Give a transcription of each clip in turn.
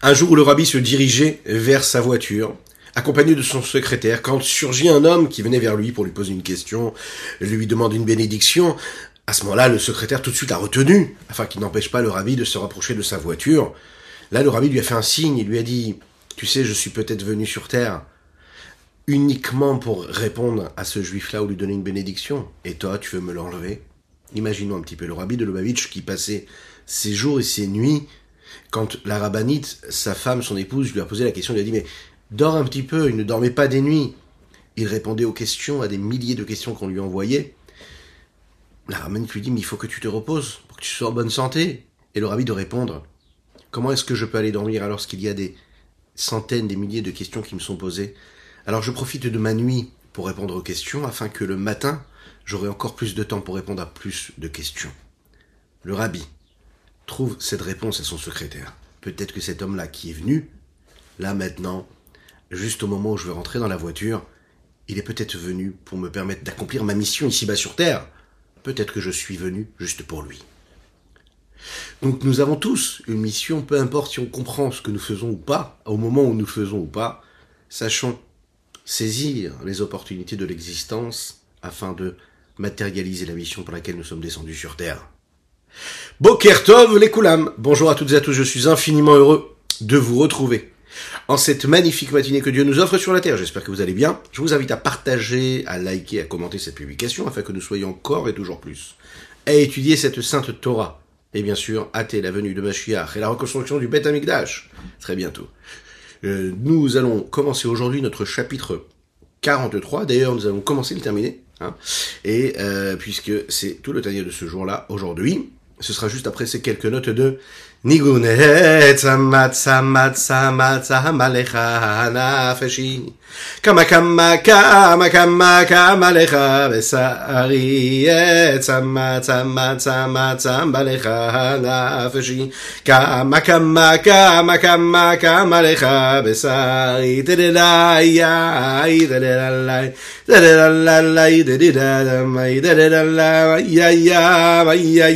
Un jour où le rabbi se dirigeait vers sa voiture, accompagné de son secrétaire, quand surgit un homme qui venait vers lui pour lui poser une question, lui demande une bénédiction, à ce moment-là, le secrétaire tout de suite a retenu, afin qu'il n'empêche pas le rabbi de se rapprocher de sa voiture. Là, le rabbi lui a fait un signe, il lui a dit, tu sais, je suis peut-être venu sur terre uniquement pour répondre à ce juif-là ou lui donner une bénédiction, et toi, tu veux me l'enlever? Imaginons un petit peu le rabbi de Lubavitch qui passait ses jours et ses nuits quand la rabbinite, sa femme, son épouse, lui a posé la question, lui a dit, mais dors un petit peu, il ne dormait pas des nuits. Il répondait aux questions, à des milliers de questions qu'on lui envoyait. La rabbinite lui dit, mais il faut que tu te reposes, pour que tu sois en bonne santé. Et le rabbi de répondre, comment est-ce que je peux aller dormir alors qu'il y a des centaines, des milliers de questions qui me sont posées? Alors je profite de ma nuit pour répondre aux questions, afin que le matin, j'aurai encore plus de temps pour répondre à plus de questions. Le rabbi trouve cette réponse à son secrétaire. Peut-être que cet homme-là qui est venu, là maintenant, juste au moment où je vais rentrer dans la voiture, il est peut-être venu pour me permettre d'accomplir ma mission ici-bas sur Terre. Peut-être que je suis venu juste pour lui. Donc nous avons tous une mission, peu importe si on comprend ce que nous faisons ou pas, au moment où nous faisons ou pas, sachons saisir les opportunités de l'existence afin de matérialiser la mission pour laquelle nous sommes descendus sur Terre. Bokertov les Koulam. Bonjour à toutes et à tous, je suis infiniment heureux de vous retrouver en cette magnifique matinée que Dieu nous offre sur la terre. J'espère que vous allez bien. Je vous invite à partager, à liker, à commenter cette publication afin que nous soyons encore et toujours plus à étudier cette sainte Torah. Et bien sûr, hâter la venue de Mashiach et la reconstruction du Beth Amikdash. Très bientôt. Euh, nous allons commencer aujourd'hui notre chapitre 43. D'ailleurs, nous allons commencer le terminer. Hein. et euh, puisque c'est tout le tanier de ce jour-là, aujourd'hui, ce sera juste après ces quelques notes de ניגונץ אמצא מצא מצא המלך הנפשי. כמה כמה כמה כמה כמה לך בשרי צמא צמא צמא צמא לך הנפשי. כמה כמה כמה כמה כמה לך בשרי תדללי תדללי תדללי תדללי תדללי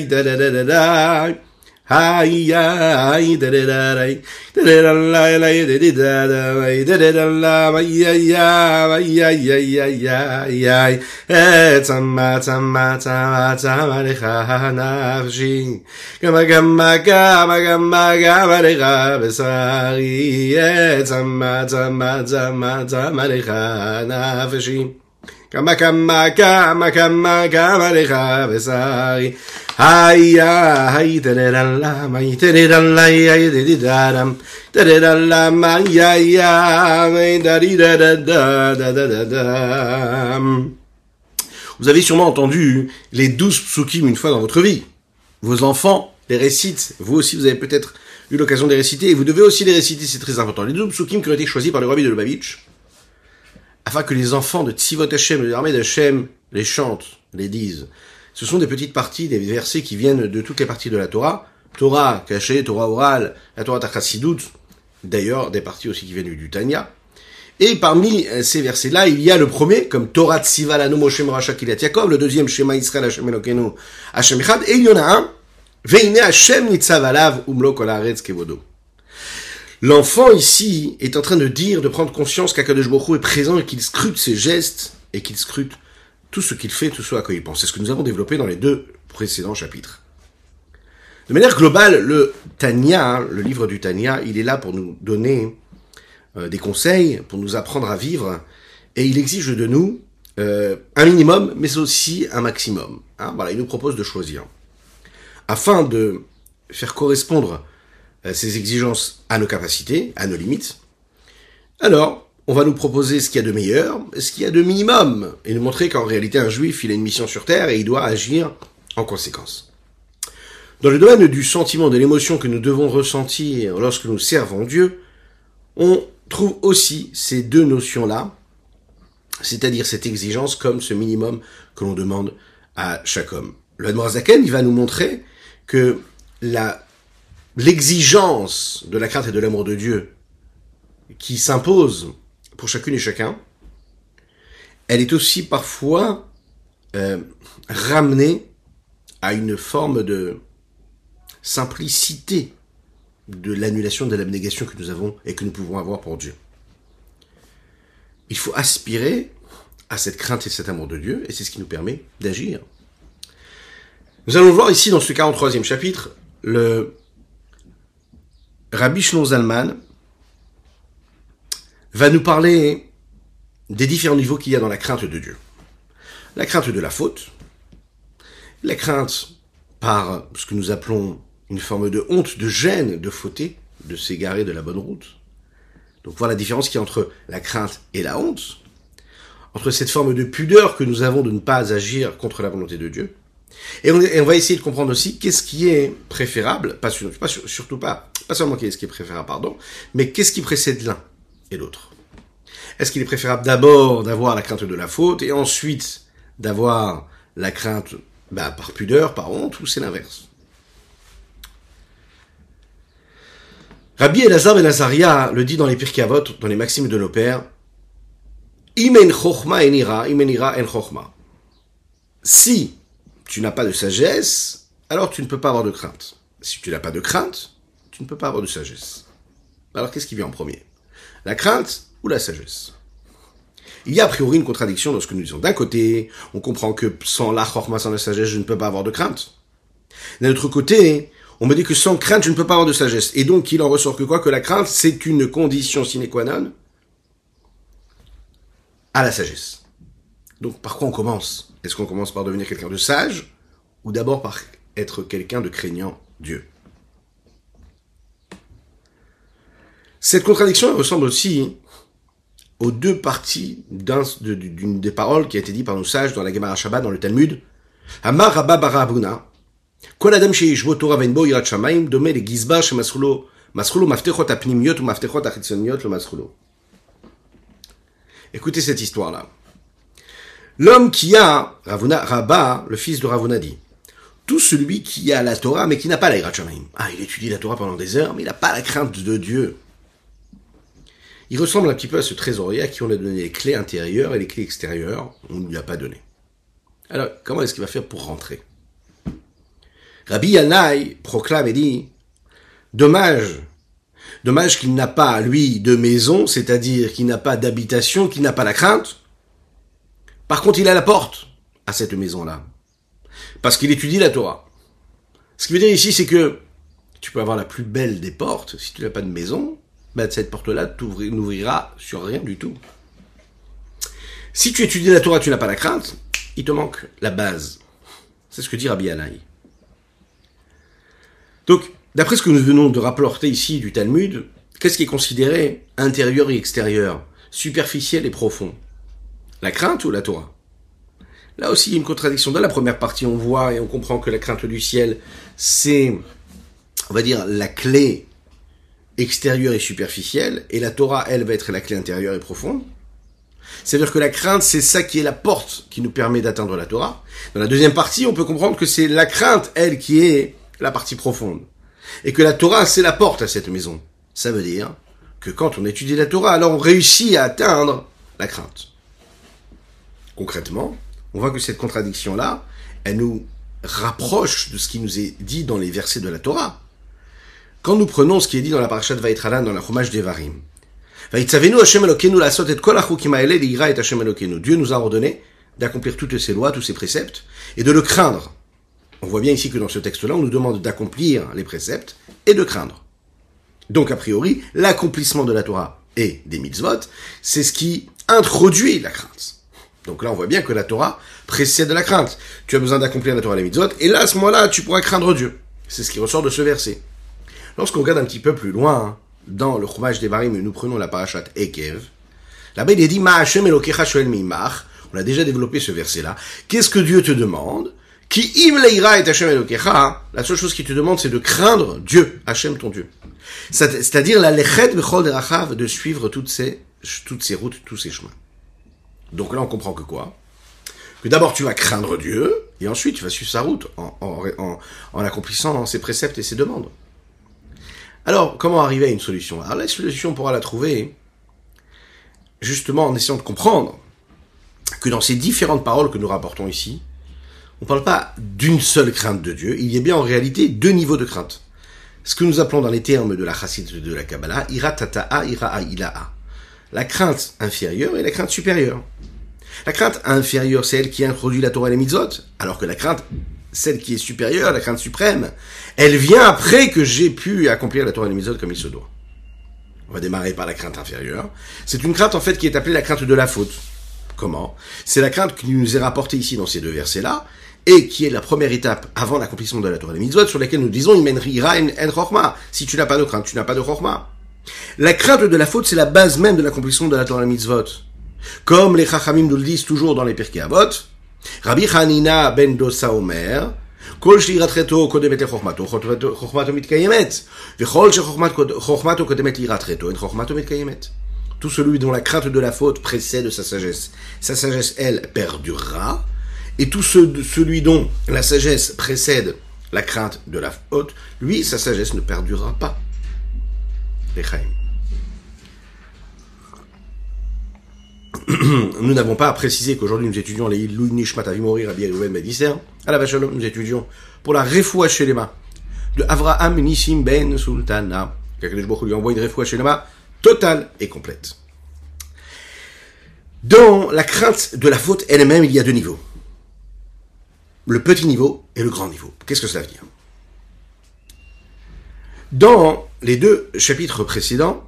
תדללי צמא צמא צמא צמא לך נפשי גמא גמא גמא גמא גמא לך בשרי צמא צמא צמא צמא לך נפשי כמה Vous avez sûrement entendu les douze psukim une fois dans votre vie. Vos enfants les récitent. Vous aussi, vous avez peut-être eu l'occasion de les réciter et vous devez aussi les réciter, c'est très important. Les douze psukim qui ont été choisis par le rabbi de Lubavitch afin que les enfants de Tzivot Hashem, de l'armée d'Hashem, les chantent, les disent. Ce sont des petites parties, des versets qui viennent de toutes les parties de la Torah. Torah cachée, Torah orale, la Torah Tachassidut, d'ailleurs des parties aussi qui viennent du Tanya. Et parmi ces versets-là, il y a le premier, comme Torah Tsiva Lanu Moshe Morasha Kilat Yaakov, le deuxième Shema Israël Hashem Elokenu Hashem Echad, et il y en a un, Veine Hashem Nitzav Alav Umlo Kol Haaretz Kevodo. L'enfant ici est en train de dire, de prendre conscience qu'Akadosh est présent et qu'il scrute ses gestes et qu'il scrute tout ce qu'il fait, tout ce à quoi il pense. C'est ce que nous avons développé dans les deux précédents chapitres. De manière globale, le Tanya, le livre du Tanya, il est là pour nous donner euh, des conseils, pour nous apprendre à vivre, et il exige de nous euh, un minimum, mais aussi un maximum. Hein. voilà, il nous propose de choisir. Afin de faire correspondre ces exigences à nos capacités, à nos limites, alors on va nous proposer ce qu'il y a de meilleur, ce qu'il y a de minimum, et nous montrer qu'en réalité un juif, il a une mission sur Terre et il doit agir en conséquence. Dans le domaine du sentiment, de l'émotion que nous devons ressentir lorsque nous servons Dieu, on trouve aussi ces deux notions-là, c'est-à-dire cette exigence comme ce minimum que l'on demande à chaque homme. Le Zaken, il va nous montrer que la, l'exigence de la crainte et de l'amour de Dieu qui s'impose pour chacune et chacun, elle est aussi parfois euh, ramenée à une forme de simplicité de l'annulation de l'abnégation que nous avons et que nous pouvons avoir pour Dieu. Il faut aspirer à cette crainte et cet amour de Dieu, et c'est ce qui nous permet d'agir. Nous allons voir ici dans ce 43e chapitre, le Rabbi Shlon Zalman va nous parler des différents niveaux qu'il y a dans la crainte de Dieu. La crainte de la faute, la crainte par ce que nous appelons une forme de honte, de gêne, de fauter, de s'égarer de la bonne route. Donc voilà la différence qu'il y a entre la crainte et la honte, entre cette forme de pudeur que nous avons de ne pas agir contre la volonté de Dieu. Et on, va essayer de comprendre aussi qu'est-ce qui est préférable, pas, surtout pas, pas seulement qu'est-ce qui est préférable, pardon, mais qu'est-ce qui précède l'un et l'autre. Est-ce qu'il est préférable d'abord d'avoir la crainte de la faute et ensuite d'avoir la crainte bah, par pudeur, par honte, ou c'est l'inverse? Rabbi Elazar ben Azaria le dit dans les Pirkei dans les Maximes de nos pères, Imen enira, imenira en. Si tu n'as pas de sagesse, alors tu ne peux pas avoir de crainte. Si tu n'as pas de crainte, tu ne peux pas avoir de sagesse. Alors qu'est-ce qui vient en premier? La crainte ou la sagesse? Il y a a priori une contradiction dans ce que nous disons. D'un côté, on comprend que sans la chorma, sans la sagesse, je ne peux pas avoir de crainte. D'un autre côté, on me dit que sans crainte, je ne peux pas avoir de sagesse. Et donc, il en ressort que quoi? Que la crainte, c'est une condition sine qua non à la sagesse. Donc, par quoi on commence? Est-ce qu'on commence par devenir quelqu'un de sage ou d'abord par être quelqu'un de craignant Dieu? Cette contradiction ressemble aussi aux deux parties d'une des paroles qui a été dite par nos sages dans la Gemara Shabbat, dans le Talmud. Écoutez cette histoire-là. L'homme qui a, Ravuna, Rabba, le fils de Ravuna dit, tout celui qui a la Torah mais qui n'a pas la Shamaim. Ah, il étudie la Torah pendant des heures, mais il n'a pas la crainte de Dieu. Il ressemble un petit peu à ce trésorier à qui on a donné les clés intérieures et les clés extérieures, on ne lui a pas donné. Alors, comment est-ce qu'il va faire pour rentrer? Rabbi Yanaï proclame et dit, dommage, dommage qu'il n'a pas, lui, de maison, c'est-à-dire qu'il n'a pas d'habitation, qu'il n'a pas la crainte. Par contre, il a la porte à cette maison-là. Parce qu'il étudie la Torah. Ce qui veut dire ici, c'est que tu peux avoir la plus belle des portes, si tu n'as pas de maison, ben cette porte-là n'ouvrira sur rien du tout. Si tu étudies la Torah, tu n'as pas la crainte, il te manque la base. C'est ce que dit Rabbi Yanaï. Donc, d'après ce que nous venons de rapporter ici du Talmud, qu'est-ce qui est considéré intérieur et extérieur, superficiel et profond La crainte ou la Torah? Là aussi, il y a une contradiction. Dans la première partie, on voit et on comprend que la crainte du ciel, c'est, on va dire, la clé extérieure et superficielle, et la Torah, elle, va être la clé intérieure et profonde. C'est-à-dire que la crainte, c'est ça qui est la porte qui nous permet d'atteindre la Torah. Dans la deuxième partie, on peut comprendre que c'est la crainte, elle, qui est la partie profonde. Et que la Torah, c'est la porte à cette maison. Ça veut dire que quand on étudie la Torah, alors on réussit à atteindre la crainte. Concrètement, on voit que cette contradiction-là, elle nous rapproche de ce qui nous est dit dans les versets de la Torah. Quand nous prenons ce qui est dit dans la parashat Vaïtralan, dans la Chumash Devarim, Dieu nous a ordonné d'accomplir toutes ses lois, tous ses préceptes, et de le craindre. On voit bien ici que dans ce texte-là, on nous demande d'accomplir les préceptes et de craindre. Donc, a priori, l'accomplissement de la Torah et des mitzvot, c'est ce qui introduit la crainte. Donc là, on voit bien que la Torah précède la crainte. Tu as besoin d'accomplir la Torah les mitzvot, et là, à ce moment-là, tu pourras craindre Dieu. C'est ce qui ressort de ce verset. Lorsqu'on regarde un petit peu plus loin, dans le Chumash des Varim, nous prenons la parashat Ekev, là-bas, il est dit, Ma'ashem Elokecha Shoel on a déjà développé ce verset-là. Qu'est-ce que Dieu te demande? Qui im leira et Hashem Elokecha, la seule chose qu'il te demande, c'est de craindre Dieu, Hachem ton Dieu. C'est-à-dire la lechet bechol de suivre toutes ces, toutes ces routes, tous ces chemins. Donc là, on comprend que quoi? Que d'abord, tu vas craindre Dieu, et ensuite, tu vas suivre sa route, en, accomplissant ses préceptes et ses demandes. Alors, comment arriver à une solution? Alors la solution, on pourra la trouver, justement, en essayant de comprendre que dans ces différentes paroles que nous rapportons ici, on ne parle pas d'une seule crainte de Dieu, il y a bien en réalité deux niveaux de crainte. ce que nous appelons dans les termes de la chassid de la Kabbalah, ira tata'a, ila'a. La crainte inférieure et la crainte supérieure. La crainte inférieure, c'est elle qui introduit la Torah et les mitzvot, alors que la crainte, celle qui est supérieure, la crainte suprême, elle vient après que j'ai pu accomplir la Torah et les mitzvot comme il se doit. On va démarrer par la crainte inférieure. C'est une crainte en fait qui est appelée la crainte de la faute. Comment? C'est la crainte qui nous est rapportée ici dans ces deux versets-là, et qui est la première étape avant l'accomplissement de la Torah et les mitzvot, sur laquelle nous disons en Si tu n'as pas de crainte, tu n'as pas de chorma. La crainte de la faute, c'est la base même de l'accomplissement de la Torah et les mitzvot. Comme les Chachamim nous le disent toujours dans les Pirkei Avot, Rabbi Hanina ben Dosa Omer, כל שירתחתו קודמת לחוכמתו, חוכמתו מתקיימת. וכל שחוכמתו קודמת לירתחתו, אין חוכמתו מתקיימת. Tout celui dont la crainte de la faute précède sa sagesse. Sa sagesse, elle, perdurera. Et tout celui dont la sagesse précède la crainte de la faute, lui, sa sagesse ne perdurera pas. nous n'avons pas à préciser qu'aujourd'hui nous étudions les Louis Nishmat Avimori Rabbi Reuven Bedisser. À la Vachalom, nous étudions pour la Refoua Shelema de Avraham Nissim Ben Sultana. Quelqu'un lui envoie une Refoua Shelema totale et complète. Dans la crainte de la faute elle-même, il y a deux niveaux. Le petit niveau et le grand niveau. Qu'est-ce que cela veut dire? Dans les deux chapitres précédents,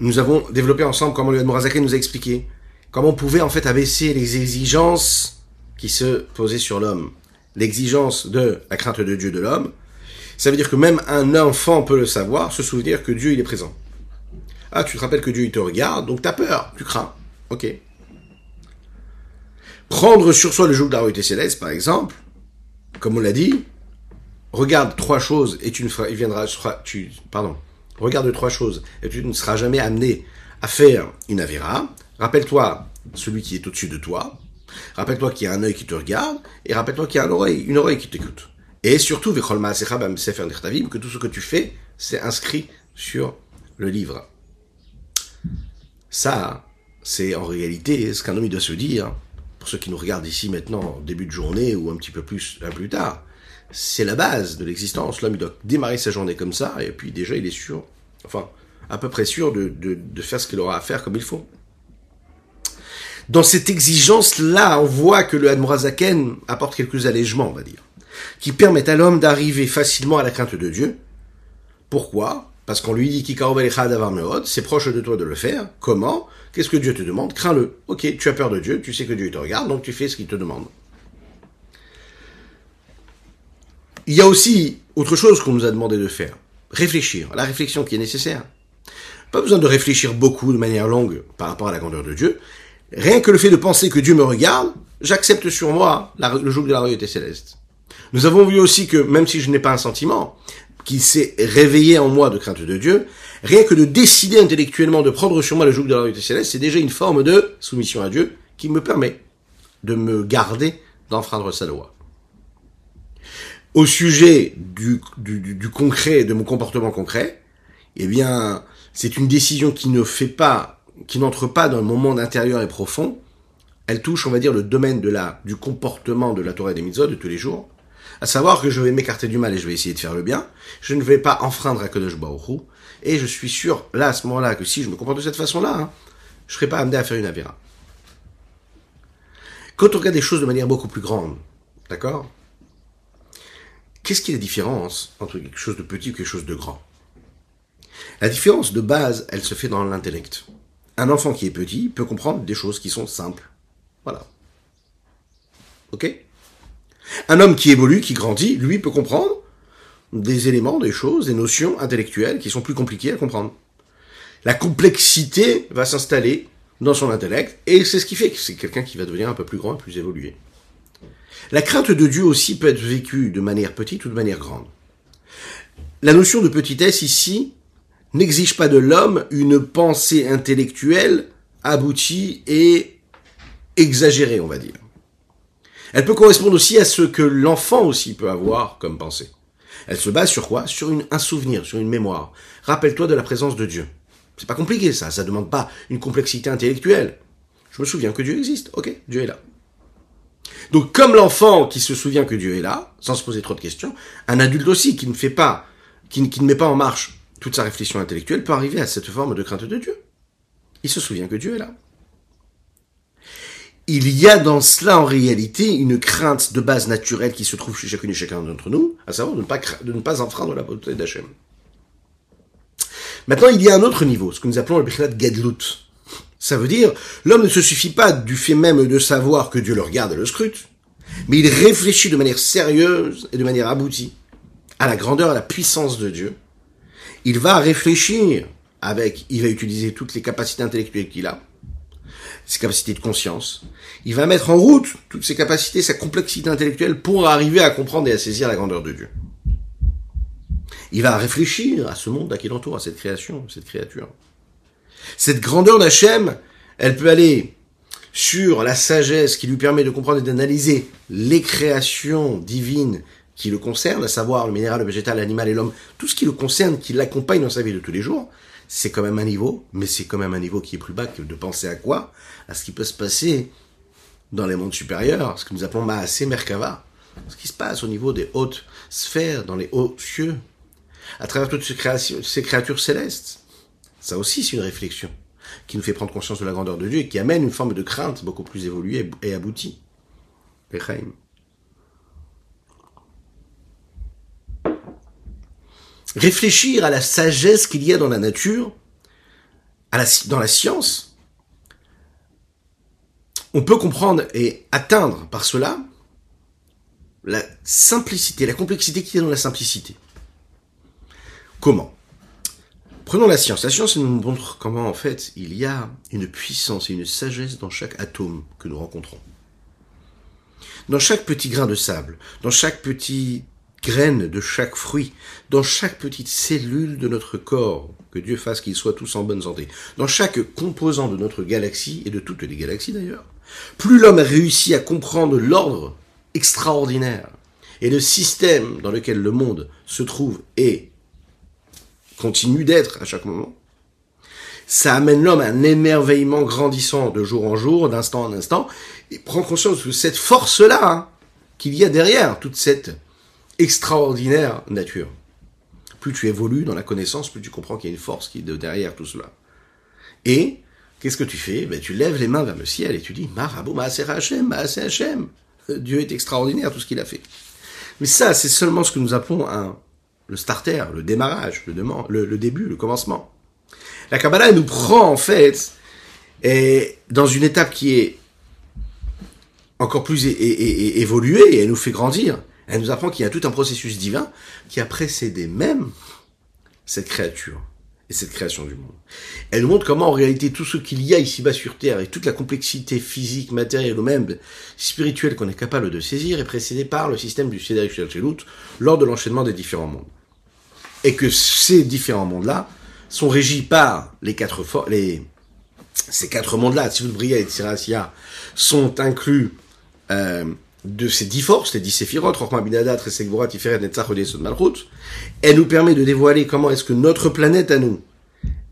nous avons développé ensemble comment le Morazaké nous a expliqué comment on pouvait en fait abaisser les exigences qui se posaient sur l'homme. L'exigence de la crainte de Dieu de l'homme, ça veut dire que même un enfant peut le savoir, se souvenir que Dieu il est présent. Ah, tu te rappelles que Dieu il te regarde, donc tu as peur, tu crains. Ok. Prendre sur soi le joug de la royauté céleste, par exemple, comme on l'a dit, regarde trois choses et tu ne viendra, tu, pardon, regarde trois choses et tu ne seras jamais amené à faire une avéra. Rappelle-toi celui qui est au-dessus de toi. Rappelle-toi qu'il y a un œil qui te regarde et rappelle-toi qu'il y a une oreille, qui t'écoute. Et surtout, que tout ce que tu fais, c'est inscrit sur le livre. Ça, c'est en réalité ce qu'un homme doit se dire, pour ceux qui nous regardent ici maintenant, début de journée ou un petit peu plus, plus tard. C'est la base de l'existence. L'homme doit démarrer sa journée comme ça, et puis déjà il est sûr, enfin, à peu près sûr de, faire ce qu'il aura à faire comme il faut. Dans cette exigence-là, on voit que le Hadmorazaken apporte quelques allègements, on va dire, qui permettent à l'homme d'arriver facilement à la crainte de Dieu. Pourquoi? Parce qu'on lui dit c'est proche de toi de le faire. Comment? Qu'est-ce que Dieu te demande? Crains-le. Ok, tu as peur de Dieu, tu sais que Dieu te regarde, donc tu fais ce qu'il te demande. Il y a aussi autre chose qu'on nous a demandé de faire. Réfléchir. La réflexion qui est nécessaire. Pas besoin de réfléchir beaucoup de manière longue par rapport à la grandeur de Dieu. Rien que le fait de penser que Dieu me regarde, j'accepte sur moi le joug de la royauté céleste. Nous avons vu aussi que même si je n'ai pas un sentiment qui s'est réveillé en moi de crainte de Dieu, rien que de décider intellectuellement de prendre sur moi le joug de la royauté céleste, c'est déjà une forme de soumission à Dieu qui me permet de me garder d'enfreindre sa loi. Au sujet du, du, concret, de mon comportement concret, eh bien, c'est une décision qui ne fait pas qui n'entre pas dans le monde intérieur et profond, elle touche, on va dire, le domaine de la, du comportement de la Torah et des mitzvot de tous les jours, à savoir que je vais m'écarter du mal et je vais essayer de faire le bien, je ne vais pas enfreindre à Kodesh Baruch et je suis sûr, là, à ce moment-là, que si je me comporte de cette façon-là, hein, je ne serai pas amené à faire une avéra. Quand on regarde des choses de manière beaucoup plus grande, d'accord? Qu'est-ce qui est la différence entre quelque chose de petit et quelque chose de grand? La différence de base, elle se fait dans l'intellect un enfant qui est petit peut comprendre des choses qui sont simples. Voilà. Ok? Un homme qui évolue, qui grandit, lui peut comprendre des éléments, des choses, des notions intellectuelles qui sont plus compliquées à comprendre. La complexité va s'installer dans son intellect, et c'est ce qui fait que c'est quelqu'un qui va devenir un peu plus grand et plus évolué. La crainte de Dieu aussi peut être vécue de manière petite ou de manière grande. La notion de petitesse ici n'exige pas de l'homme une pensée intellectuelle aboutie et exagérée, on va dire. Elle peut correspondre aussi à ce que l'enfant aussi peut avoir comme pensée. Elle se base sur quoi? Sur un souvenir, sur une mémoire. Rappelle-toi de la présence de Dieu. C'est pas compliqué ça, ça demande pas une complexité intellectuelle. Je me souviens que Dieu existe. Ok, Dieu est là. Donc comme l'enfant qui se souvient que Dieu est là, sans se poser trop de questions, un adulte aussi qui ne fait pas qui, ne met pas en marche toute sa réflexion intellectuelle, peut arriver à cette forme de crainte de Dieu. Il se souvient que Dieu est là. Il y a dans cela en réalité une crainte de base naturelle qui se trouve chez chacune et chacun d'entre nous, à savoir de ne pas, de ne pas enfreindre la beauté d'Hachem. Maintenant, il y a un autre niveau, ce que nous appelons le Bichnat Gedlut. Ça veut dire, l'homme ne se suffit pas du fait même de savoir que Dieu le regarde et le scrute, mais il réfléchit de manière sérieuse et de manière aboutie à la grandeur à la puissance de Dieu. Il va réfléchir avec, il va utiliser toutes les capacités intellectuelles qu'il a, ses capacités de conscience. Il va mettre en route toutes ses capacités, sa complexité intellectuelle pour arriver à comprendre et à saisir la grandeur de Dieu. Il va réfléchir à ce monde à qui l'entoure, à cette création, cette créature. Cette grandeur d'Hachem, elle peut aller sur la sagesse qui lui permet de comprendre et d'analyser les créations divines qui le concernent, à savoir le minéral, le végétal, l'animal et l'homme, tout ce qui le concerne, qui l'accompagne dans sa vie de tous les jours, c'est quand même un niveau, mais c'est quand même un niveau qui est plus bas que de penser à quoi? À ce qui peut se passer dans les mondes supérieurs, ce que nous appelons Maasé Merkava, ce qui se passe au niveau des hautes sphères, dans les hauts cieux, à travers toutes ces, ces créatures célestes. Ça aussi, c'est une réflexion qui nous fait prendre conscience de la grandeur de Dieu et qui amène une forme de crainte beaucoup plus évoluée et aboutie. Réfléchir à la sagesse qu'il y a dans la nature, à la, dans la science, on peut comprendre et atteindre par cela la simplicité, la complexité qu'il y a dans la simplicité. Comment? Prenons la science. La science nous montre comment, en fait, il y a une puissance et une sagesse dans chaque atome que nous rencontrons. Dans chaque petit grain de sable, dans chaque petite graine de chaque fruit, dans chaque petite cellule de notre corps, que Dieu fasse qu'ils soient tous en bonne santé, dans chaque composant de notre galaxie, et de toutes les galaxies d'ailleurs, plus l'homme a réussi à comprendre l'ordre extraordinaire et le système dans lequel le monde se trouve et continue d'être à chaque moment, ça amène l'homme à un émerveillement grandissant de jour en jour, d'instant en instant, et prend conscience de cette force-là hein, qu'il y a derrière toute cette extraordinaire nature. Plus tu évolues dans la connaissance, plus tu comprends qu'il y a une force qui est derrière tout cela. Et qu'est-ce que tu fais? Ben, Tu lèves les mains vers le ciel et tu dis Marabou Maaser Hachem, Maaser Hachem. Dieu est extraordinaire, tout ce qu'il a fait. Mais ça, c'est seulement ce que nous appelons un le starter, le démarrage, le, le, début, le commencement. La Kabbalah nous prend en fait et dans une étape qui est encore plus évoluée et elle nous fait grandir. Elle nous apprend qu'il y a tout un processus divin qui a précédé même cette créature et cette création du monde. Elle nous montre comment en réalité tout ce qu'il y a ici-bas sur Terre et toute la complexité physique, matérielle ou même spirituelle qu'on est capable de saisir est précédée par le système du Seder Shelut lors de l'enchaînement des différents mondes et que ces différents mondes-là sont régis par les quatre les ces quatre mondes-là, Tzivut et Tzirasia, sont inclus euh, de ces dix forces, les dix séphirot, Rochma Binada, Tresek Tiferet, Netzach, Odesod. Elle nous permet de dévoiler comment est-ce que notre planète à nous,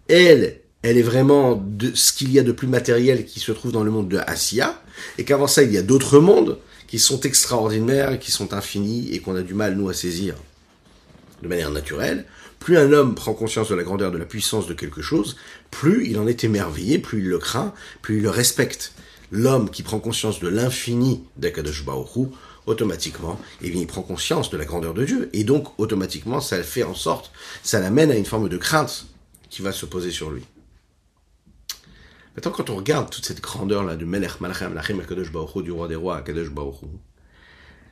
elle, elle est vraiment de ce qu'il y a de plus matériel qui se trouve dans le monde de Asiya, et qu'avant ça, il y a d'autres mondes qui sont extraordinaires, qui sont infinis, et qu'on a du mal, nous, à saisir de manière naturelle, plus un homme prend conscience de la grandeur, de la puissance de quelque chose, plus il en est émerveillé, plus il le craint, plus il le respecte. L'homme qui prend conscience de l'infini d'Akadosh Baruch automatiquement, eh bien, il prend conscience de la grandeur de Dieu. Et donc, automatiquement, ça fait en sorte, ça l'amène à une forme de crainte qui va se poser sur lui. Maintenant, quand on regarde toute cette grandeur-là de Melech Malachem Lachem Akadosh Baruch du roi des rois Akadosh Baruch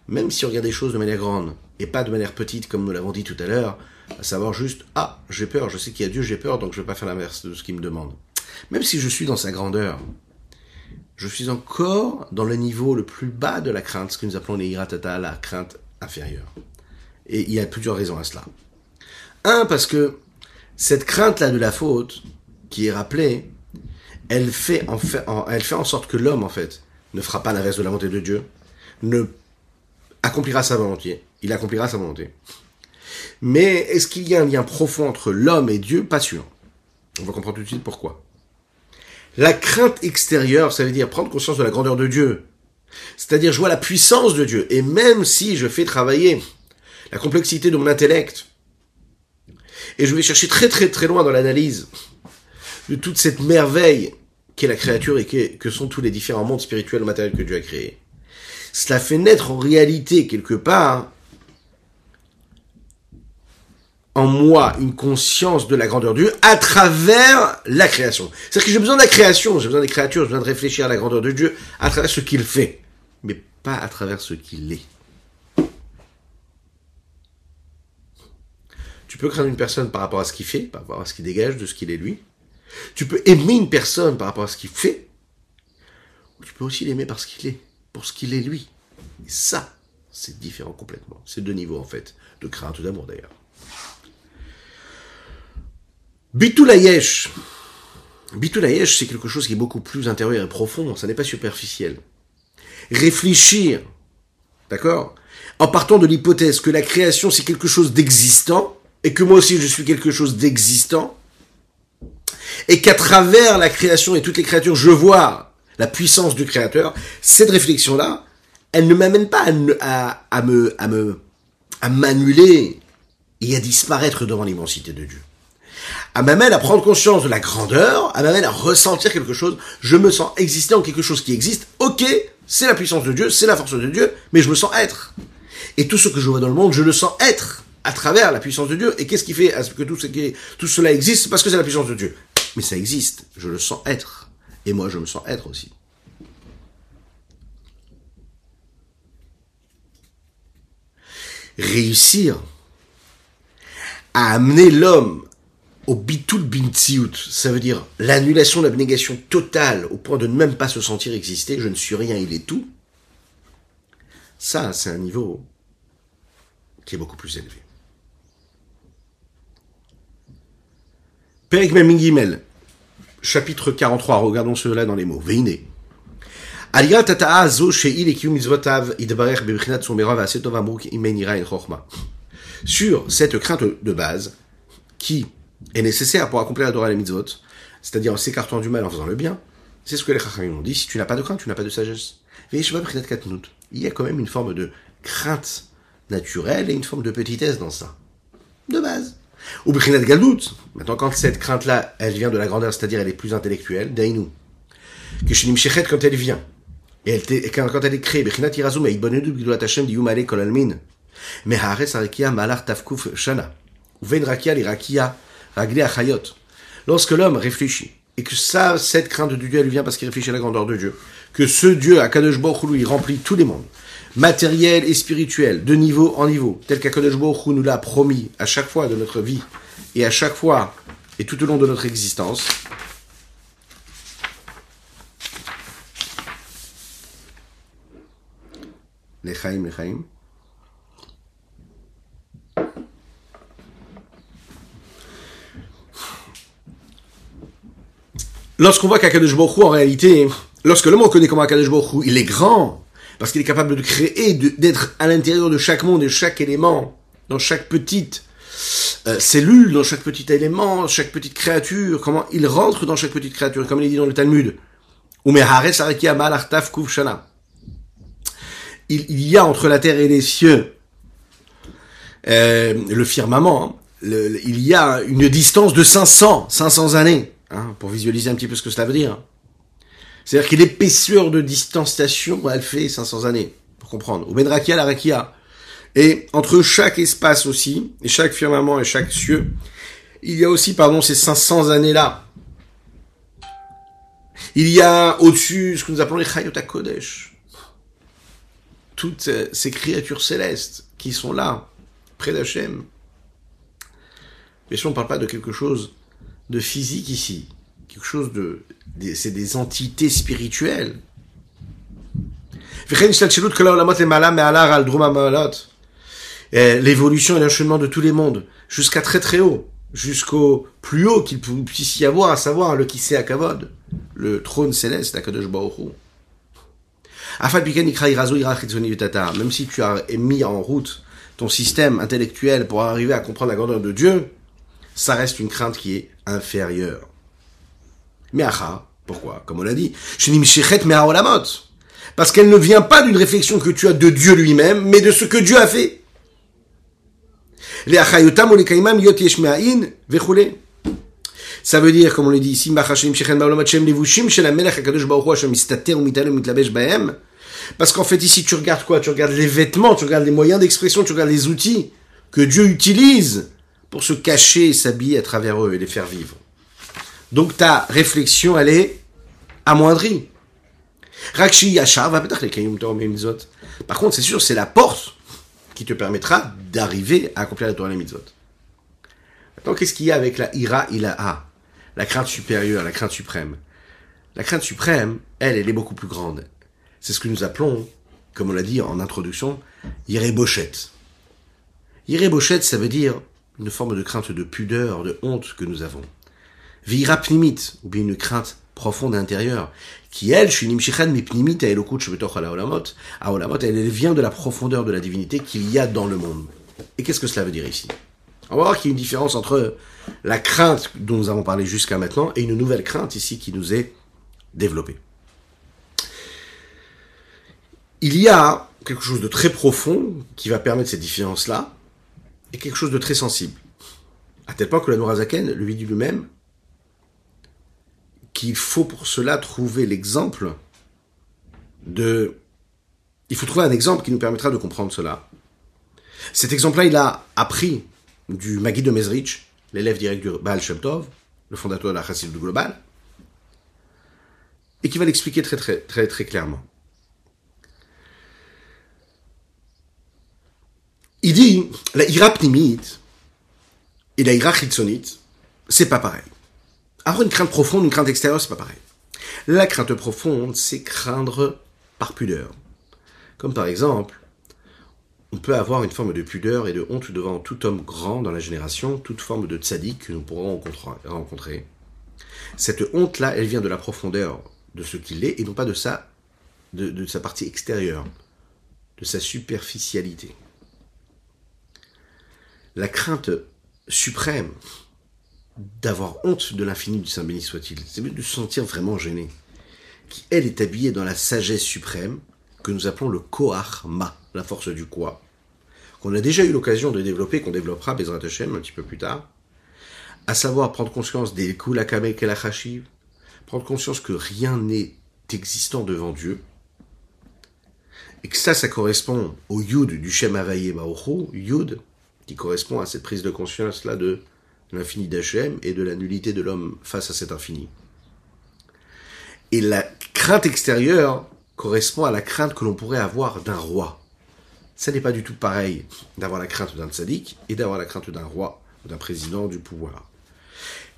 même si on regarde les choses de manière grande et pas de manière petite comme nous l'avons dit tout à l'heure, à savoir juste ah j'ai peur, je sais qu'il y a Dieu, j'ai peur donc je vais pas faire l'inverse de ce qu'il me demande. Même si je suis dans sa grandeur, je suis encore dans le niveau le plus bas de la crainte, ce que nous appelons les la crainte inférieure. Et il y a plusieurs raisons à cela. Un, parce que cette crainte-là de la faute, qui est rappelée, elle fait en, fait, elle fait en sorte que l'homme, en fait, ne fera pas l'inverse de la volonté de Dieu, ne accomplira sa volonté. Il accomplira sa volonté. Mais est-ce qu'il y a un lien profond entre l'homme et Dieu? Pas sûr. On va comprendre tout de suite pourquoi. La crainte extérieure, ça veut dire prendre conscience de la grandeur de Dieu. C'est-à-dire je vois la puissance de Dieu. Et même si je fais travailler la complexité de mon intellect, Et je vais chercher très très très loin dans l'analyse de toute cette merveille qu'est la créature et que sont tous les différents mondes spirituels ou matériels que Dieu a créés. Cela fait naître en réalité quelque part en moi une conscience de la grandeur de Dieu à travers la création. C'est-à-dire que j'ai besoin de la création, j'ai besoin des créatures, j'ai besoin de réfléchir à la grandeur de Dieu à travers ce qu'il fait, mais pas à travers ce qu'il est. Tu peux craindre une personne par rapport à ce qu'il fait, par rapport à ce qu'il dégage de ce qu'il est lui. Tu peux aimer une personne par rapport à ce qu'il fait. Ou tu peux aussi l'aimer parce qu'il est, pour ce qu'il est lui. Et ça, c'est différent complètement. C'est deux niveaux en fait, de crainte ou d'amour d'ailleurs. Bitulayesh. Bitulayesh, c'est quelque chose qui est beaucoup plus intérieur et profond, ça n'est pas superficiel. Réfléchir, d'accord? En partant de l'hypothèse que la création c'est quelque chose d'existant, et que moi aussi je suis quelque chose d'existant, et qu'à travers la création et toutes les créatures, je vois la puissance du créateur, cette réflexion-là, elle ne m'amène pas à, à, me, à me, à m'annuler et à disparaître devant l'immensité de Dieu elle m'amène à prendre conscience de la grandeur, elle m'amène à ressentir quelque chose, je me sens exister en quelque chose qui existe, ok, c'est la puissance de Dieu, c'est la force de Dieu, mais je me sens être. Et tout ce que je vois dans le monde, je le sens être à travers la puissance de Dieu. Et qu'est-ce qui fait que tout, ce qui tout cela existe? Parce que c'est la puissance de Dieu. Mais ça existe, je le sens être. Et moi, je me sens être aussi. Réussir à amener l'homme au bitul bintiout, ça veut dire l'annulation, l'abnégation totale au point de ne même pas se sentir exister, je ne suis rien, il est tout. Ça, c'est un niveau qui est beaucoup plus élevé. Perek Gimel, chapitre 43, regardons cela dans les mots. Veine. Sur cette crainte de base, qui est nécessaire pour accomplir la Torah et mitzvot, c'est-à-dire en s'écartant du mal en faisant le bien, c'est ce que les Chachamim ont dit, si tu n'as pas de crainte, tu n'as pas de sagesse. Il y a quand même une forme de crainte naturelle et une forme de petitesse dans ça. De base. Ou Galut. Maintenant, quand cette crainte-là, elle vient de la grandeur, c'est-à-dire elle est plus intellectuelle, Dainu. Kishinim Shechet, quand elle vient, et, elle quand, elle est créée, Brinat Irazum, et Ibonu Bgdulat Hashem, Diyumale Kolalmin. Mais Haaretz Arikia Malar Tafkuf Shana. Ou Vein Lorsque l'homme réfléchit, et que ça, cette crainte de Dieu, elle vient parce qu'il réfléchit à la grandeur de Dieu, que ce Dieu, à Kadosh il remplit tous les mondes, matériel et spirituel, de niveau en niveau, tel qu'Akadosh Baruch nous l'a promis à chaque fois de notre vie, et à chaque fois, et tout au long de notre existence, lorsqu'on voit qu'Akadosh Baruch en réalité, lorsque l'homme reconnaît comment Akadosh Baruch il est grand, parce qu'il est capable de créer, d'être à l'intérieur de chaque monde de chaque élément, dans chaque petite euh, cellule, dans chaque petit élément, chaque petite créature, comment il rentre dans chaque petite créature, comme il est dit dans le Talmud. Il, il y a entre la terre et les cieux euh, le firmament, hein. il y a une distance de 500, 500 années. Hein, pour visualiser un petit peu ce que cela veut dire. C'est-à-dire que l'épaisseur de distanciation, elle fait 500 années, pour comprendre. Ou Benrakia, la Rakia. Et entre chaque espace aussi, et chaque firmament et chaque cieux, il y a aussi, pardon, ces 500 années-là. Il y a au-dessus ce que nous appelons les Chayot Kodesh. Toutes ces créatures célestes qui sont là, près d'Hachem. Bien sûr, on ne parle pas de quelque chose de physique ici. Quelque chose de, c'est des entités spirituelles. L'évolution et l'enchaînement de tous les mondes, jusqu'à très très haut, jusqu'au plus haut qu'il puisse y avoir, à savoir le Kisei Akavod, le trône céleste d'Akadosh Baruch même si tu as mis en route ton système intellectuel pour arriver à comprendre la grandeur de Dieu, ça reste une crainte qui est inférieure. Mais acha, pourquoi? Comme on l'a dit, parce qu'elle ne vient pas d'une réflexion que tu as de Dieu lui-même, mais de ce que Dieu a fait. Ça veut dire, comme on le dit ici. Parce qu'en fait, ici, tu regardes quoi? Tu regardes les vêtements, tu regardes les moyens d'expression, tu regardes les outils que Dieu utilise pour se cacher et s'habiller à travers eux et les faire vivre. Donc ta réflexion, elle est amoindrie. Rakshi Yachar va peut-être les. Par contre, c'est sûr, c'est la porte qui te permettra d'arriver à accomplir la Torah et Mitzvot. Maintenant, qu'est-ce qu'il y a avec la ira ilaha La crainte supérieure, la crainte suprême? La crainte suprême, elle, elle est beaucoup plus grande. C'est ce que nous appelons, comme on l'a dit en introduction, Irébochet. Irébochet, ça veut dire une forme de crainte de pudeur, de honte que nous avons. Vira pnimit, ou bien une crainte profonde intérieure, qui elle, shunim shichan shebetoch ala olamot, a olamot, elle vient de la profondeur de la divinité qu'il y a dans le monde. Et qu'est-ce que cela veut dire ici? On va voir qu'il y a une différence entre la crainte dont nous avons parlé jusqu'à maintenant et une nouvelle crainte ici qui nous est développée. Il y a quelque chose de très profond qui va permettre cette différence-là, et quelque chose de très sensible. À tel point que la Nourazaken lui dit lui-même qu'il faut pour cela trouver l'exemple de... Il faut trouver un exemple qui nous permettra de comprendre cela. Cet exemple-là, il a appris du Magui de Mezrich, l'élève direct du Baal Shem le fondateur de la Chassid du Global, et qui va l'expliquer très très très clairement. Il dit, la ira pnimite et la ira chitzonite, c'est pas pareil. Avoir une crainte profonde, une crainte extérieure, c'est pas pareil. La crainte profonde, c'est craindre par pudeur. Comme par exemple, on peut avoir une forme de pudeur et de honte devant tout homme grand dans la génération, toute forme de tzaddik que nous pourrons rencontrer. Cette honte-là, elle vient de la profondeur de ce qu'il est et non pas de sa, de sa partie extérieure, de sa superficialité la crainte suprême d'avoir honte de l'infini du Saint béni soit-il, c'est de se sentir vraiment gêné, qui elle est habillée dans la sagesse suprême que nous appelons le Koach-Ma, la force du quoi, qu'on a déjà eu l'occasion de développer, qu'on développera Bezrat Hashem un petit peu plus tard, à savoir prendre conscience des Kulakamek et la prendre conscience que rien n'est existant devant Dieu, et que ça, ça correspond au Yud du Shem Havaye Baoru, Yud, qui correspond à cette prise de conscience-là de l'infini d'Hachem et de la nullité de l'homme face à cet infini. Et la crainte extérieure correspond à la crainte que l'on pourrait avoir d'un roi. Ça n'est pas du tout pareil d'avoir la crainte d'un tzaddik et d'avoir la crainte d'un roi, d'un président du pouvoir.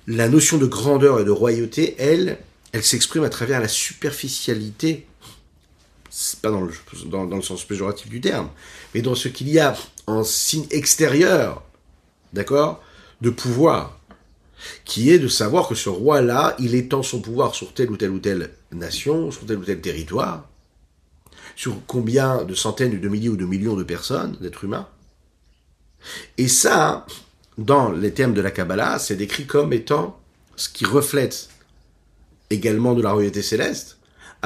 La notion de grandeur et de royauté, elle, elle s'exprime à travers la superficialité, pas dans le, dans, le sens péjoratif du terme, mais dans ce qu'il y a en signe extérieur, d'accord, de pouvoir, qui est de savoir que ce roi-là, il étend son pouvoir sur telle ou telle ou telle nation, sur tel ou tel territoire, sur combien de centaines de milliers ou de millions de personnes, d'êtres humains. Et ça, dans les termes de la Kabbalah, c'est décrit comme étant ce qui reflète également de la royauté céleste,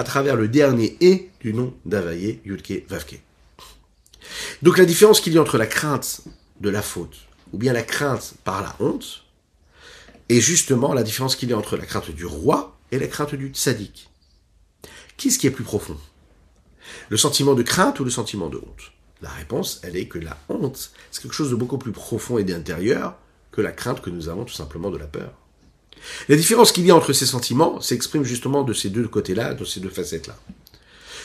à travers le dernier et du nom d'Avaye, Yudke, Vavke. Donc la différence qu'il y a entre la crainte de la faute, ou bien la crainte par la honte, est justement la différence qu'il y a entre la crainte du roi et la crainte du tzaddik. Qu'est-ce qui est plus profond? Le sentiment de crainte ou le sentiment de honte? La réponse, elle est que la honte, c'est quelque chose de beaucoup plus profond et d'intérieur que la crainte que nous avons tout simplement de la peur. La différence qu'il y a entre ces sentiments s'exprime justement de ces deux côtés-là, de ces deux facettes-là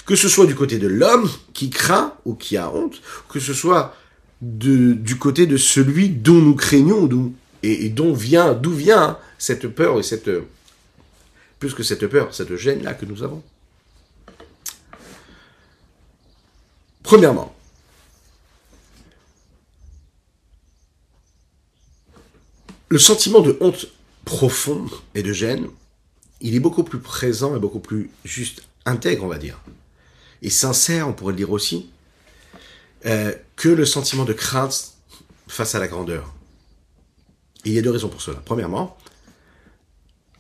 que ce soit du côté de l'homme qui craint ou qui a honte, que ce soit du côté de celui dont nous craignons d'où et, dont vient d'où vient cette peur et cette plus que cette peur, cette gêne là que nous avons. Premièrement, le sentiment de honte profonde et de gêne, il est beaucoup plus présent et beaucoup plus juste intègre, on va dire et sincère, on pourrait le dire aussi, euh, que le sentiment de crainte face à la grandeur. il y a deux raisons pour cela. Premièrement,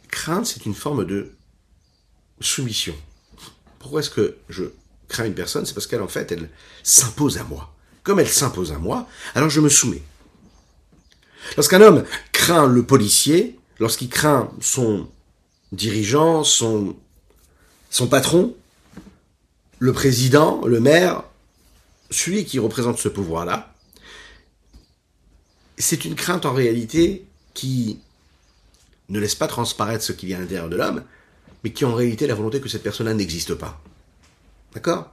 crainte, c'est une forme de soumission. Pourquoi est-ce que je crains une personne? C'est parce qu'elle, en fait, elle s'impose à moi. Comme elle s'impose à moi, alors je me soumets. Lorsqu'un homme craint le policier, lorsqu'il craint son dirigeant, son, patron, le président, le maire, celui qui représente ce pouvoir-là, c'est une crainte en réalité qui ne laisse pas transparaître ce qu'il y a à l'intérieur de l'homme, mais qui en réalité la volonté que cette personne-là n'existe pas. D'accord?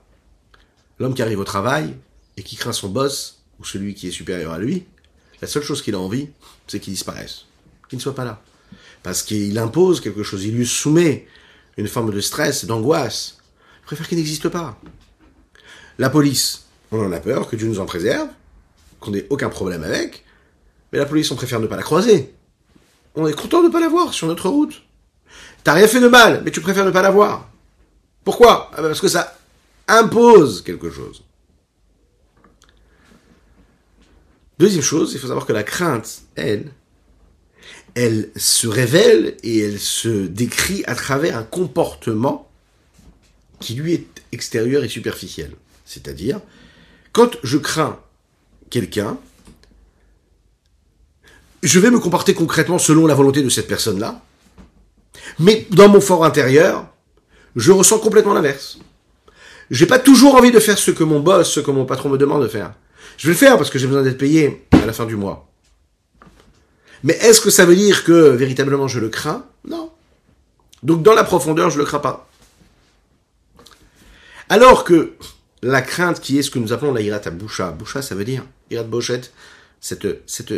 L'homme qui arrive au travail et qui craint son boss ou celui qui est supérieur à lui, la seule chose qu'il a envie, c'est qu'il disparaisse, qu'il ne soit pas là. Parce qu'il impose quelque chose, il lui soumet une forme de stress, d'angoisse. Il préfère qu'il n'existe pas. La police, on en a peur, que Dieu nous en préserve, qu'on n'ait aucun problème avec, mais la police, on préfère ne pas la croiser. On est content de ne pas la voir sur notre route. T'as rien fait de mal, mais tu préfères ne pas la voir. Pourquoi? Ah ben Parce que ça impose quelque chose. Deuxième chose, il faut savoir que la crainte, elle, elle se révèle et elle se décrit à travers un comportement qui lui est extérieur et superficiel. C'est-à-dire, quand je crains quelqu'un, je vais me comporter concrètement selon la volonté de cette personne-là, mais dans mon fort intérieur, je ressens complètement l'inverse. J'ai pas toujours envie de faire ce que mon boss, ce que mon patron me demande de faire. Je vais le faire parce que j'ai besoin d'être payé à la fin du mois. Mais est-ce que ça veut dire que véritablement je le crains? Non. Donc dans la profondeur, je le crains pas. Alors que la crainte qui est ce que nous appelons la irat boucha, boucha ça veut dire irat bochette, cette, cette,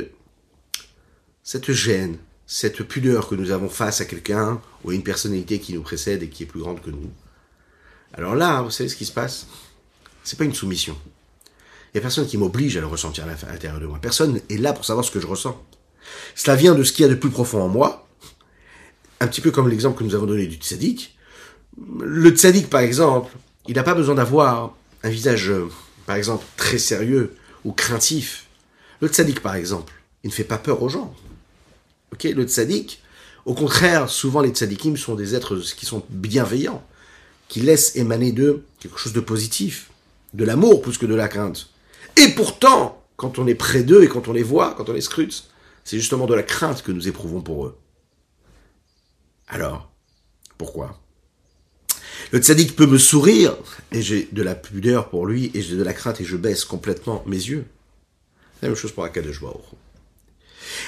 cette gêne, cette pudeur que nous avons face à quelqu'un ou à une personnalité qui nous précède et qui est plus grande que nous. Alors là, vous savez ce qui se passe? C'est pas une soumission. Il n'y a personne qui m'oblige à le ressentir à l'intérieur de moi. Personne est là pour savoir ce que je ressens. Cela vient de ce qu'il y a de plus profond en moi. Un petit peu comme l'exemple que nous avons donné du tzaddik. Le tzaddik, par exemple, il n'a pas besoin d'avoir un visage, euh, par exemple, très sérieux ou craintif. Le tzaddik, par exemple, il ne fait pas peur aux gens. Ok, le tzaddik, au contraire, souvent les tzaddikim sont des êtres qui sont bienveillants, qui laissent émaner d'eux quelque chose de positif, de l'amour plus que de la crainte. Et pourtant, quand on est près d'eux et quand on les voit, quand on les scrute, c'est justement de la crainte que nous éprouvons pour eux. Alors, pourquoi? Le tzaddik peut me sourire, et j'ai de la pudeur pour lui, et j'ai de la crainte, et je baisse complètement mes yeux. La même chose pour Akadosh.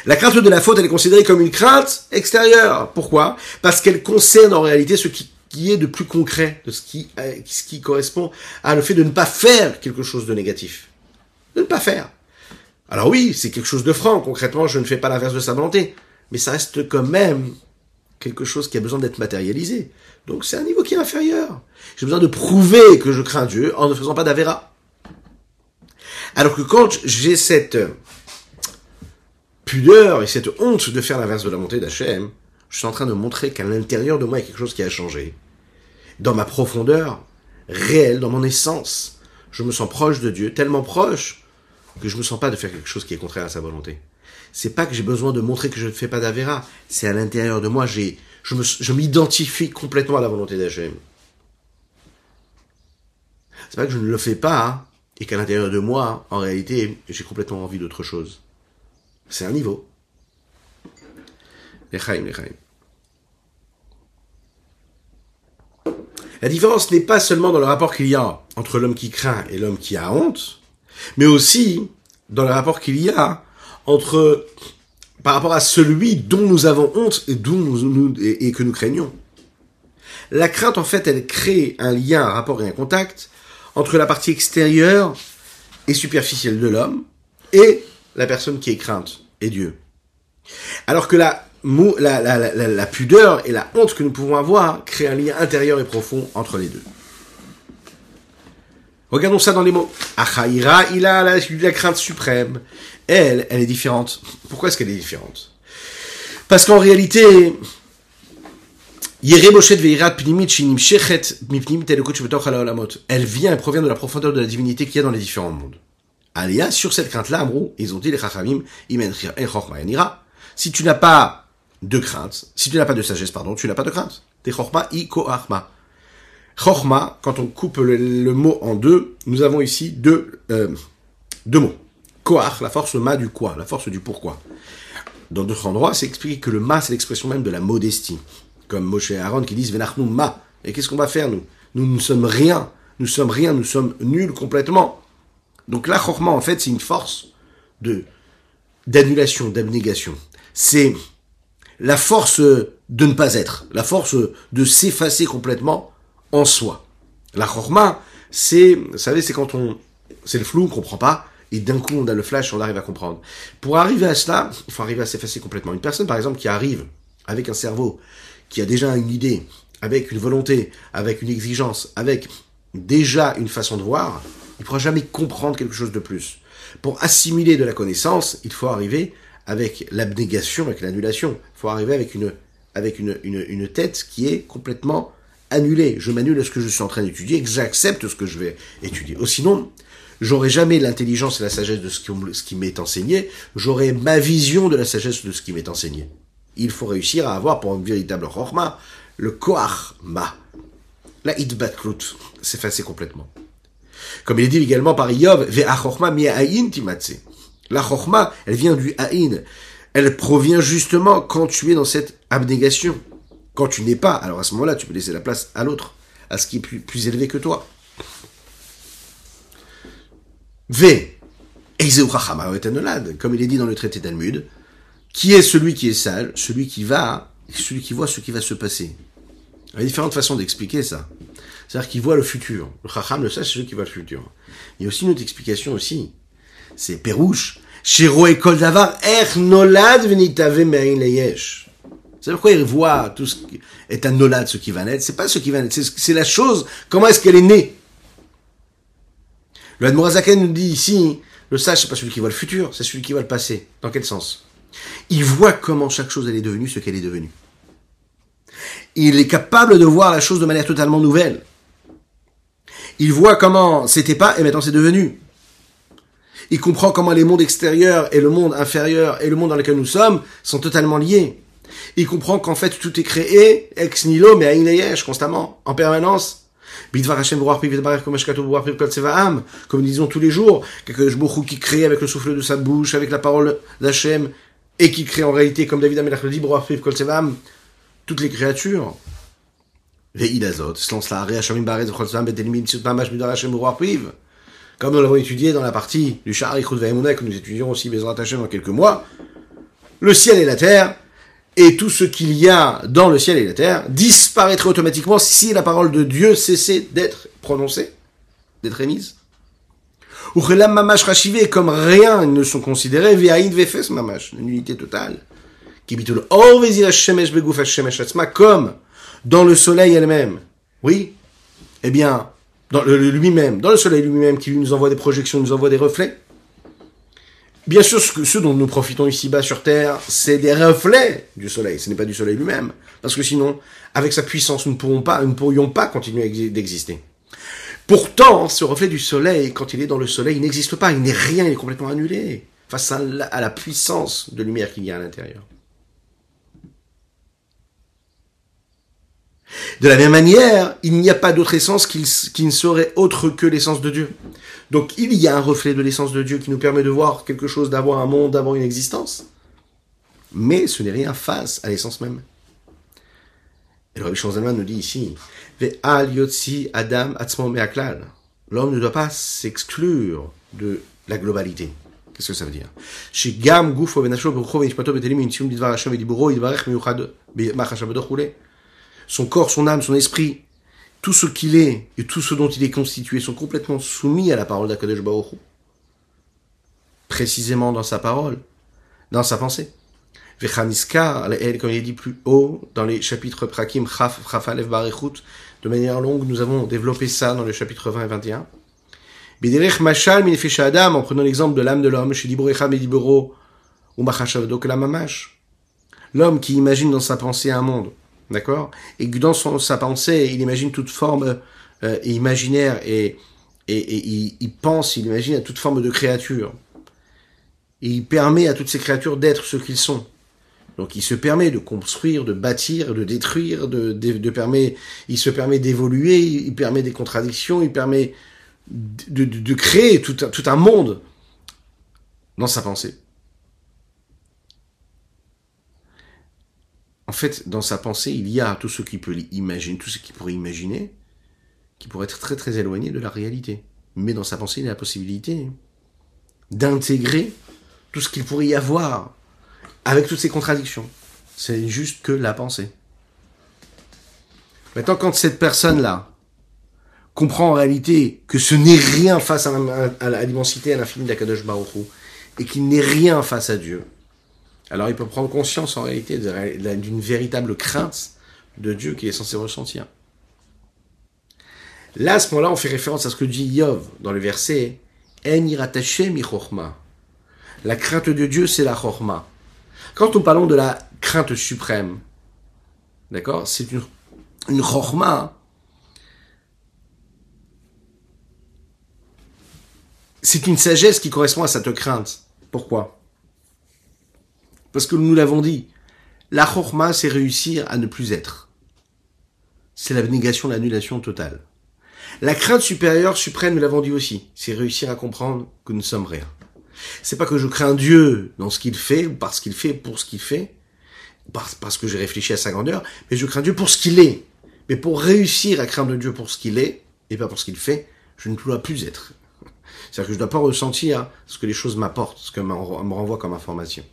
La crainte de la faute, elle est considérée comme une crainte extérieure. Pourquoi? Parce qu'elle concerne en réalité ce qui, est de plus concret, de euh, ce qui correspond à le fait de ne pas faire quelque chose de négatif de ne pas faire. Alors oui, c'est quelque chose de franc, concrètement, je ne fais pas l'inverse de sa volonté, mais ça reste quand même quelque chose qui a besoin d'être matérialisé. Donc c'est un niveau qui est inférieur. J'ai besoin de prouver que je crains Dieu en ne faisant pas d'avéra. Alors que quand j'ai cette pudeur et cette honte de faire l'inverse de la volonté d'Hachem, je suis en train de montrer qu'à l'intérieur de moi, il y a quelque chose qui a changé. Dans ma profondeur réelle, dans mon essence, je me sens proche de Dieu, tellement proche que je me sens pas de faire quelque chose qui est contraire à sa volonté. C'est pas que j'ai besoin de montrer que je ne fais pas d'avéra, c'est à l'intérieur de moi, je m'identifie complètement à la volonté d'Hachem. C'est pas que je ne le fais pas, hein, et qu'à l'intérieur de moi, en réalité, j'ai complètement envie d'autre chose. C'est un niveau. Lechaim, lechaim. La différence n'est pas seulement dans le rapport qu'il y a entre l'homme qui craint et l'homme qui a honte, mais aussi dans le rapport qu'il y a entre par rapport à celui dont nous avons honte et, que nous craignons. La crainte, en fait, elle crée un lien, un rapport et un contact entre la partie extérieure et superficielle de l'homme et la personne qui est crainte, et Dieu. Alors que la, la, la, la, pudeur et la honte que nous pouvons avoir créent un lien intérieur et profond entre les deux. Regardons ça dans les mots. Achaïra, il a la, crainte suprême. Elle, elle est différente. Pourquoi est-ce qu'elle est différente? Parce qu'en réalité, elle vient et provient de la profondeur de la divinité qu'il y a dans les différents mondes. Alia, sur cette crainte-là, ils ont dit les chachamim, si tu n'as pas de crainte, si tu n'as pas de sagesse, pardon, tu n'as pas de crainte. T'es i koachma. Chorma, quand on coupe le, mot en deux, nous avons ici deux, euh, deux mots. koach, la force ma du quoi, la force du pourquoi. Dans d'autres endroits, c'est expliqué que le ma, c'est l'expression même de la modestie. Comme Moshe et Aaron qui disent Venachnu ma. Et qu'est-ce qu'on va faire, nous? Nous ne sommes rien. Nous sommes rien, nous sommes nuls complètement. Donc là, chorma, en fait, c'est une force de d'annulation, d'abnégation. C'est la force de ne pas être, la force de s'effacer complètement en soi. La chorma, c'est, vous savez, c'est quand on, c'est le flou, on comprend pas, et d'un coup on a le flash, on arrive à comprendre. Pour arriver à cela, il faut arriver à s'effacer complètement. Une personne, par exemple, qui arrive avec un cerveau, qui a déjà une idée, avec une volonté, avec une exigence, avec déjà une façon de voir, il pourra jamais comprendre quelque chose de plus. Pour assimiler de la connaissance, il faut arriver avec l'abnégation, avec l'annulation. Il faut arriver avec une, avec une, une tête qui est complètement annulée. Je m'annule à ce que je suis en train d'étudier, que j'accepte ce que je vais étudier. Ou sinon, j'aurai jamais l'intelligence et la sagesse de ce qui, m'est enseigné, j'aurai ma vision de la sagesse de ce qui m'est enseigné. Il faut réussir à avoir pour un véritable chorma le koach ma, la idbatklut, s'effacer complètement. Comme il est dit également par Yov, ve'achorma mi'ayin timatse. La chorma, elle vient du haïn. Elle provient justement quand tu es dans cette abnégation. Quand tu n'es pas, alors à ce moment-là, tu peux laisser la place à l'autre, à ce qui est plus, élevé que toi. V. Comme il est dit dans le traité Talmud, qui est celui qui est sage, celui qui va, celui qui voit ce qui va se passer. Il y a différentes façons d'expliquer ça. C'est-à-dire qu'il voit le futur. Le chacham, le sage, c'est celui qui voit le futur. Il y a aussi une autre explication aussi. C'est Pérouche. Shiro et Kol Davar, Er Nolad. C'est pourquoi il voit tout ce qui est un nolad, ce qui va naître? C'est pas ce qui va naître, c'est la chose, comment est-ce qu'elle est née? Le Admorazaken nous dit ici, le sage, c'est pas celui qui voit le futur, c'est celui qui voit le passé. Dans quel sens? Il voit comment chaque chose elle est devenue ce qu'elle est devenue. Il est capable de voir la chose de manière totalement nouvelle. Il voit comment c'était pas et maintenant c'est devenu. Il comprend comment les mondes extérieurs et le monde inférieur et le monde dans lequel nous sommes sont totalement liés. Il comprend qu'en fait tout est créé ex nihilo mais à constamment, en permanence. Comme nous disons tous les jours, quelque qui crée avec le souffle de sa bouche, avec la parole d'Hachem, et qui crée en réalité, comme David Amelach le dit, toutes les créatures. Comme nous l'avons étudié dans la partie du Sha'ar que nous étudions aussi Bezrat Hashem dans quelques mois, le ciel et la terre, et tout ce qu'il y a dans le ciel et la terre, disparaîtrait automatiquement si la parole de Dieu cessait d'être prononcée, d'être émise. Ou mamash rachivé, comme rien ne sont considérés, ve'aïd ve'fes mamash, une unité totale. Comme dans le soleil elle-même. Oui? Eh bien, dans lui-même, dans le soleil lui-même qui nous envoie des projections, nous envoie des reflets. Bien sûr, ce, dont nous profitons ici-bas sur Terre, c'est des reflets du soleil. Ce n'est pas du soleil lui-même. Parce que sinon, avec sa puissance, nous ne pourrons pas, nous ne pourrions pas continuer d'exister. Pourtant, ce reflet du soleil, quand il est dans le soleil, il n'existe pas. Il n'est rien, il est complètement annulé face à la puissance de lumière qu'il y a à l'intérieur. De la même manière, il n'y a pas d'autre essence qui, ne serait autre que l'essence de Dieu. Donc il y a un reflet de l'essence de Dieu qui nous permet de voir quelque chose, d'avoir un monde, d'avoir une existence. Mais ce n'est rien face à l'essence même. Et le Rabbi nous dit ici, L'homme ne doit pas s'exclure de la globalité. Qu'est-ce que ça veut dire son corps, son âme, son esprit, tout ce qu'il est et tout ce dont il est constitué sont complètement soumis à la parole d'Akadosh Baruch précisément dans sa parole, dans sa pensée. Vechaniska, comme il est dit plus haut dans les chapitres Prakim, Chaf, Chafalev Barechut, de manière longue, nous avons développé ça dans le chapitre 20 et 21. Biderech Mashal Adam, en prenant l'exemple de l'âme de l'homme, chez Librecha Medibero, ou Machashavdo Mamash. L'homme qui imagine dans sa pensée un monde, D'accord? Et dans sa pensée, il imagine toute forme euh, imaginaire et, il, pense, il imagine à toute forme de créature. Et il permet à toutes ces créatures d'être ce qu'ils sont. Donc il se permet de construire, de bâtir, de détruire, de, permet, il se permet d'évoluer, il permet des contradictions, il permet de, créer tout un monde dans sa pensée. En fait, dans sa pensée, il y a tout ce qu'il peut imaginer, tout ce qu'il pourrait imaginer, qui pourrait être très très éloigné de la réalité. Mais dans sa pensée, il a la possibilité d'intégrer tout ce qu'il pourrait y avoir avec toutes ces contradictions. C'est juste que la pensée. Maintenant, quand cette personne-là comprend en réalité que ce n'est rien face à, l'immensité, à l'infini d'Akadosh Baruch et qu'il n'est rien face à Dieu, alors il peut prendre conscience en réalité d'une véritable crainte de Dieu qui est censé ressentir. Là, à ce moment-là, on fait référence à ce que dit Yov dans le verset La crainte de Dieu, c'est la chorma. Quand nous parlons de la crainte suprême, d'accord, c'est une, une chorma c'est une sagesse qui correspond à cette crainte. Pourquoi? Parce que nous l'avons dit, la chorma, c'est réussir à ne plus être. C'est l'abnégation, l'annulation totale. La crainte supérieure, suprême, nous l'avons dit aussi, c'est réussir à comprendre que nous sommes rien. C'est pas que je crains Dieu dans ce qu'il fait, ou parce qu'il fait, pour ce qu'il fait, parce que j'ai réfléchi à sa grandeur, mais je crains Dieu pour ce qu'il est. Mais pour réussir à craindre Dieu pour ce qu'il est, et pas pour ce qu'il fait, je ne dois plus être. C'est-à-dire que je ne dois pas ressentir ce que les choses m'apportent, ce que me renvoie comme information.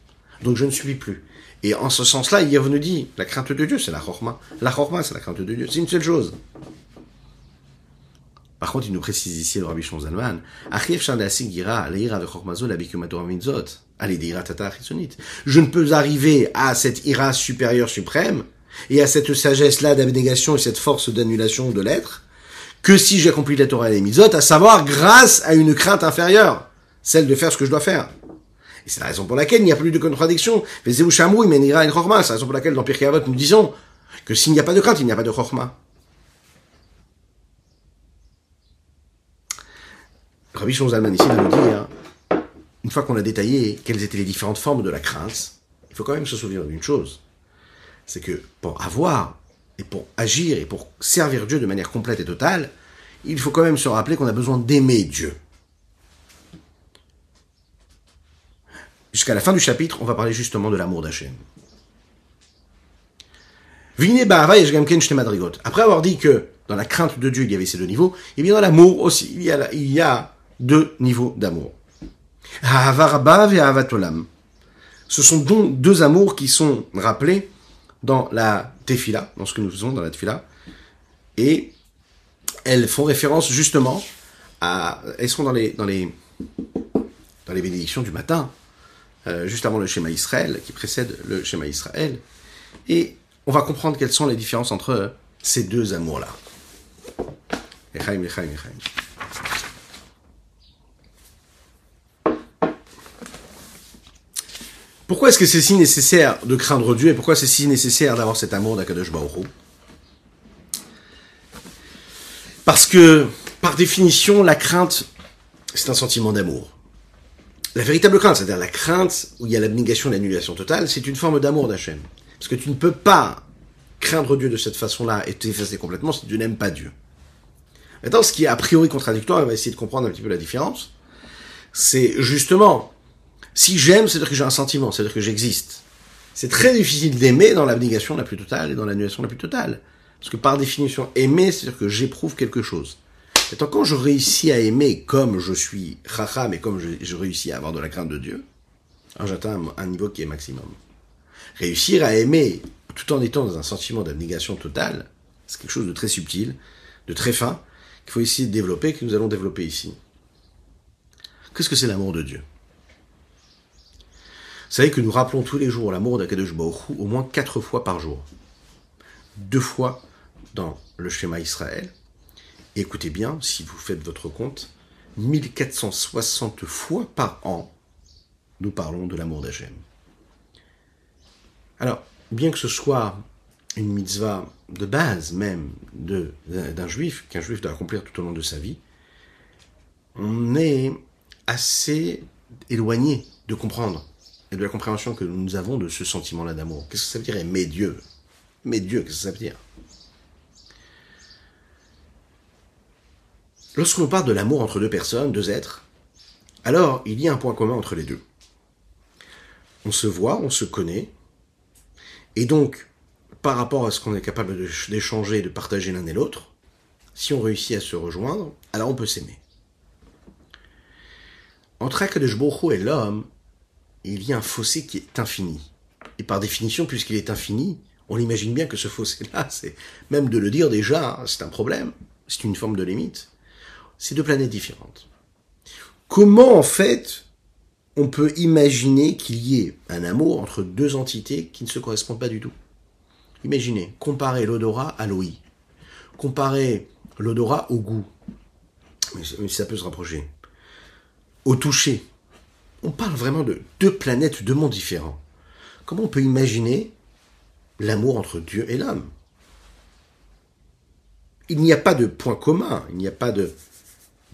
Donc je ne suis plus. Et en ce sens-là, il nous dit, la crainte de Dieu, c'est la chorma. La chorma, c'est la crainte de Dieu. C'est une seule chose. Par contre, il nous précise ici le Rabbi Shonzalman, je ne peux arriver à cette ira supérieure suprême et à cette sagesse-là d'abnégation et cette force d'annulation de l'être que si j'accomplis la Torah et les mitzvot, à savoir grâce à une crainte inférieure, celle de faire ce que je dois faire. Et c'est la raison pour laquelle il n'y a plus de contradiction. C'est la raison pour laquelle dans Pirkei Avot nous disons que s'il n'y a pas de crainte, il n'y a pas de chorma. Rabbi Shonzalman ici va nous dire, une fois qu'on a détaillé quelles étaient les différentes formes de la crainte, il faut quand même se souvenir d'une chose. C'est que pour avoir et pour agir et pour servir Dieu de manière complète et totale, il faut quand même se rappeler qu'on a besoin d'aimer Dieu. Jusqu'à la fin du chapitre, on va parler justement de l'amour d'Hachem. Après avoir dit que dans la crainte de Dieu, il y avait ces deux niveaux, et bien dans l'amour aussi, il y a, il y a deux niveaux d'amour. Ce sont donc deux amours qui sont rappelés dans la tefila, dans ce que nous faisons dans la tefila, et elles font référence justement à, elles sont dans les dans les dans les bénédictions du matin, euh, juste avant le schéma Israël, qui précède le schéma Israël, et on va comprendre quelles sont les différences entre ces deux amours-là. Pourquoi est-ce que c'est si nécessaire de craindre Dieu et pourquoi c'est si nécessaire d'avoir cet amour d'Akadosh Baruch Parce que, par définition, la crainte, c'est un sentiment d'amour. La véritable crainte, c'est-à-dire la crainte où il y a l'abnégation l'annulation totale, c'est une forme d'amour d'Hachem. Parce que tu ne peux pas craindre Dieu de cette façon-là et t'effacer complètement si tu n'aimes pas Dieu. Maintenant, ce qui est a priori contradictoire, on va essayer de comprendre un petit peu la différence, c'est justement si j'aime, c'est-à-dire que j'ai un sentiment, c'est-à-dire que j'existe. C'est très difficile d'aimer dans l'abnégation la plus totale et dans l'annulation la plus totale. Parce que par définition, aimer, c'est-à-dire que j'éprouve quelque chose. Tant quand je réussis à aimer comme je suis racham et comme je, réussis à avoir de la crainte de Dieu, j'atteins un, niveau qui est maximum. Réussir à aimer tout en étant dans un sentiment d'abnégation totale, c'est quelque chose de très subtil, de très fin, qu'il faut essayer de développer, que nous allons développer ici. Qu'est-ce que c'est l'amour de Dieu? Vous savez que nous rappelons tous les jours l'amour d'Akadosh Baruch au moins quatre fois par jour. Deux fois dans le schéma Israël. Écoutez bien, si vous faites votre compte, 1460 fois par an, nous parlons de l'amour d'Hachem. Alors, bien que ce soit une mitzvah de base même d'un juif, qu'un juif doit accomplir tout au long de sa vie, on est assez éloigné de comprendre et de la compréhension que nous avons de ce sentiment-là d'amour. Qu'est-ce que ça veut dire aimer Dieu? Aimer Dieu, qu'est-ce que ça veut dire? Lorsqu'on parle de l'amour entre deux personnes, deux êtres, alors il y a un point commun entre les deux. on se voit, on se connaît, et donc, par rapport à ce qu'on est capable d'échanger, de partager l'un et l'autre, si on réussit à se rejoindre, alors on peut s'aimer. Entre Akadosh et l'homme, il y a un fossé qui est infini. Et par définition, puisqu'il est infini, on imagine bien que ce fossé-là, c'est même de le dire déjà, c'est un problème, c'est une forme de limite. C'est deux planètes différentes. Comment en fait on peut imaginer qu'il y ait un amour entre deux entités qui ne se correspondent pas du tout? Imaginez, comparez l'odorat à l'ouïe, comparez l'odorat au goût, mais ça peut se rapprocher, au toucher. On parle vraiment de deux planètes, deux mondes différents. Comment on peut imaginer l'amour entre Dieu et l'homme? Il n'y a pas de point commun, il n'y a pas de,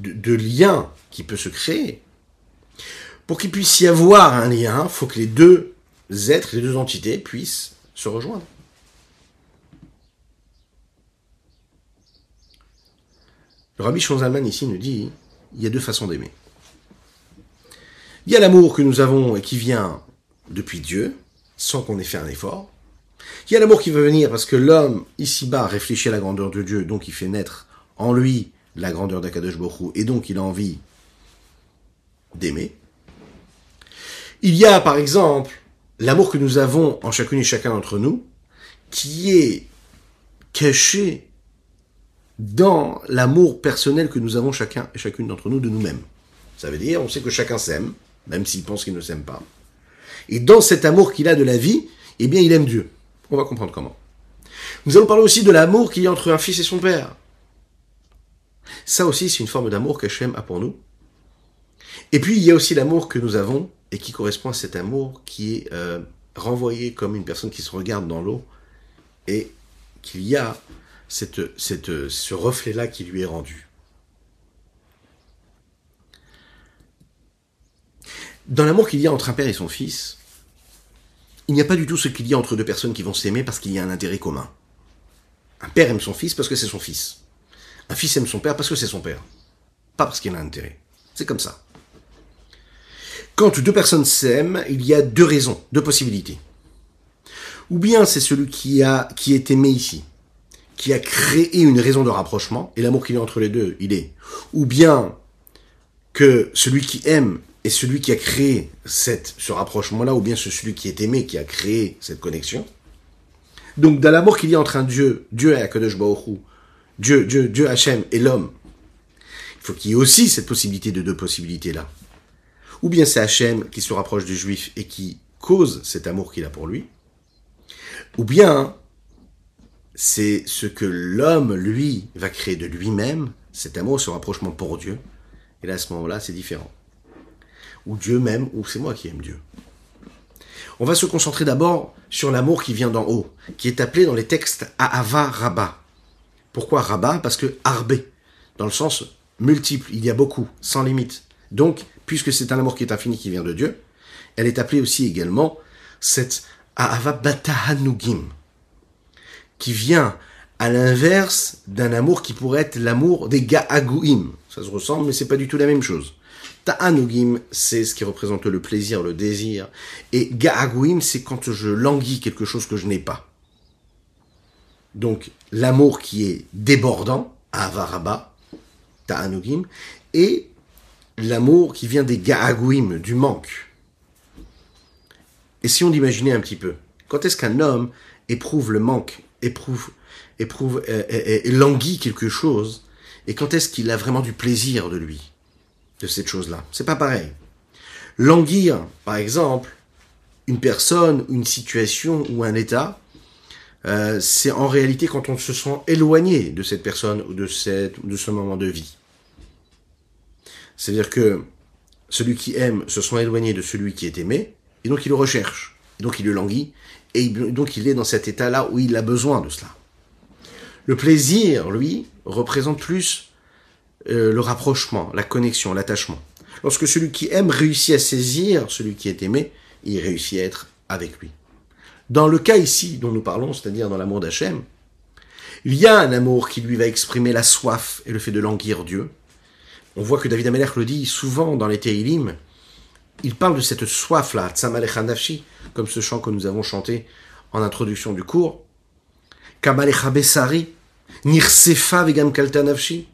de, lien qui peut se créer. Pour qu'il puisse y avoir un lien, il faut que les deux êtres, les deux entités puissent se rejoindre. Le Rabbi Shonzalman ici nous dit il y a deux façons d'aimer. Il y a l'amour que nous avons et qui vient depuis Dieu, sans qu'on ait fait un effort. Il y a l'amour qui veut venir parce que l'homme, ici-bas, réfléchit à la grandeur de Dieu, donc il fait naître en lui la grandeur d'Akadosh Borou, et donc il a envie d'aimer. Il y a, par exemple, l'amour que nous avons en chacune et chacun d'entre nous, qui est caché dans l'amour personnel que nous avons chacun et chacune d'entre nous de nous-mêmes. Ça veut dire, on sait que chacun s'aime, même s'il pense qu'il ne s'aime pas. Et dans cet amour qu'il a de la vie, eh bien, il aime Dieu. On va comprendre comment. Nous allons parler aussi de l'amour qu'il y a entre un fils et son père. Ça aussi, c'est une forme d'amour qu'Hachem a pour nous. Et puis, il y a aussi l'amour que nous avons et qui correspond à cet amour qui est euh, renvoyé comme une personne qui se regarde dans l'eau et qu'il y a cette, ce reflet-là qui lui est rendu. Dans l'amour qu'il y a entre un père et son fils, il n'y a pas du tout ce qu'il y a entre deux personnes qui vont s'aimer parce qu'il y a un intérêt commun. Un père aime son fils parce que c'est son fils. Un fils aime son père parce que c'est son père. Pas parce qu'il a intérêt. C'est comme ça. Quand deux personnes s'aiment, il y a deux raisons, deux possibilités. Ou bien c'est celui qui a, qui est aimé ici, qui a créé une raison de rapprochement, et l'amour qu'il y a entre les deux, il est. Ou bien que celui qui aime est celui qui a créé cette, ce rapprochement-là, ou bien c'est celui qui est aimé qui a créé cette connexion. Donc, dans l'amour qu'il y a entre un Dieu, Dieu et Akadosh Baruch Dieu, Dieu, Dieu Hachem et l'homme, il faut qu'il y ait aussi cette possibilité de deux possibilités-là. Ou bien c'est Hachem qui se rapproche du juif et qui cause cet amour qu'il a pour lui, ou bien c'est ce que l'homme, lui, va créer de lui-même, cet amour, ce rapprochement pour Dieu. Et là, à ce moment-là, c'est différent ou Dieu même, ou c'est moi qui aime Dieu. On va se concentrer d'abord sur l'amour qui vient d'en haut, qui est appelé dans les textes Ahava Rabba. Pourquoi Rabba Parce que Arbé, dans le sens multiple, il y a beaucoup, sans limite. Donc, puisque c'est un amour qui est infini, qui vient de Dieu, elle est appelée aussi également cette Ahava Batahanugim, qui vient à l'inverse d'un amour qui pourrait être l'amour des Ga'aguim. Ça se ressemble, mais c'est pas du tout la même chose. Ta'anugim, c'est ce qui représente le plaisir, le désir. Et Ga'aguim, c'est quand je languis quelque chose que je n'ai pas. Donc, l'amour qui est débordant, Avaraba, Ta'anugim, et l'amour qui vient des Ga'aguim, du manque. Essayons d'imaginer un petit peu. Quand est-ce qu'un homme éprouve le manque, éprouve, éprouve, euh, euh, euh, languit quelque chose, et quand est-ce qu'il a vraiment du plaisir de lui de cette chose-là? C'est pas pareil. Languir, par exemple, une personne, une situation ou un état, euh, c'est en réalité quand on se sent éloigné de cette personne ou de, cette, de ce moment de vie. C'est-à-dire que celui qui aime se sent éloigné de celui qui est aimé, et donc il le recherche, et donc il le languit, et donc il est dans cet état-là où il a besoin de cela. Le plaisir, lui, représente plus euh, le rapprochement, la connexion, l'attachement. Lorsque celui qui aime réussit à saisir celui qui est aimé, il réussit à être avec lui. Dans le cas ici dont nous parlons, c'est-à-dire dans l'amour d'Hachem, il y a un amour qui lui va exprimer la soif et le fait de languir Dieu. On voit que David Amelech le dit souvent dans les Teilim, il parle de cette soif-là, Tsamalecha Nafshi, comme ce chant que nous avons chanté en introduction du cours. Kamalecha Besari, Nirsefa Vegam Kalta Nafshi.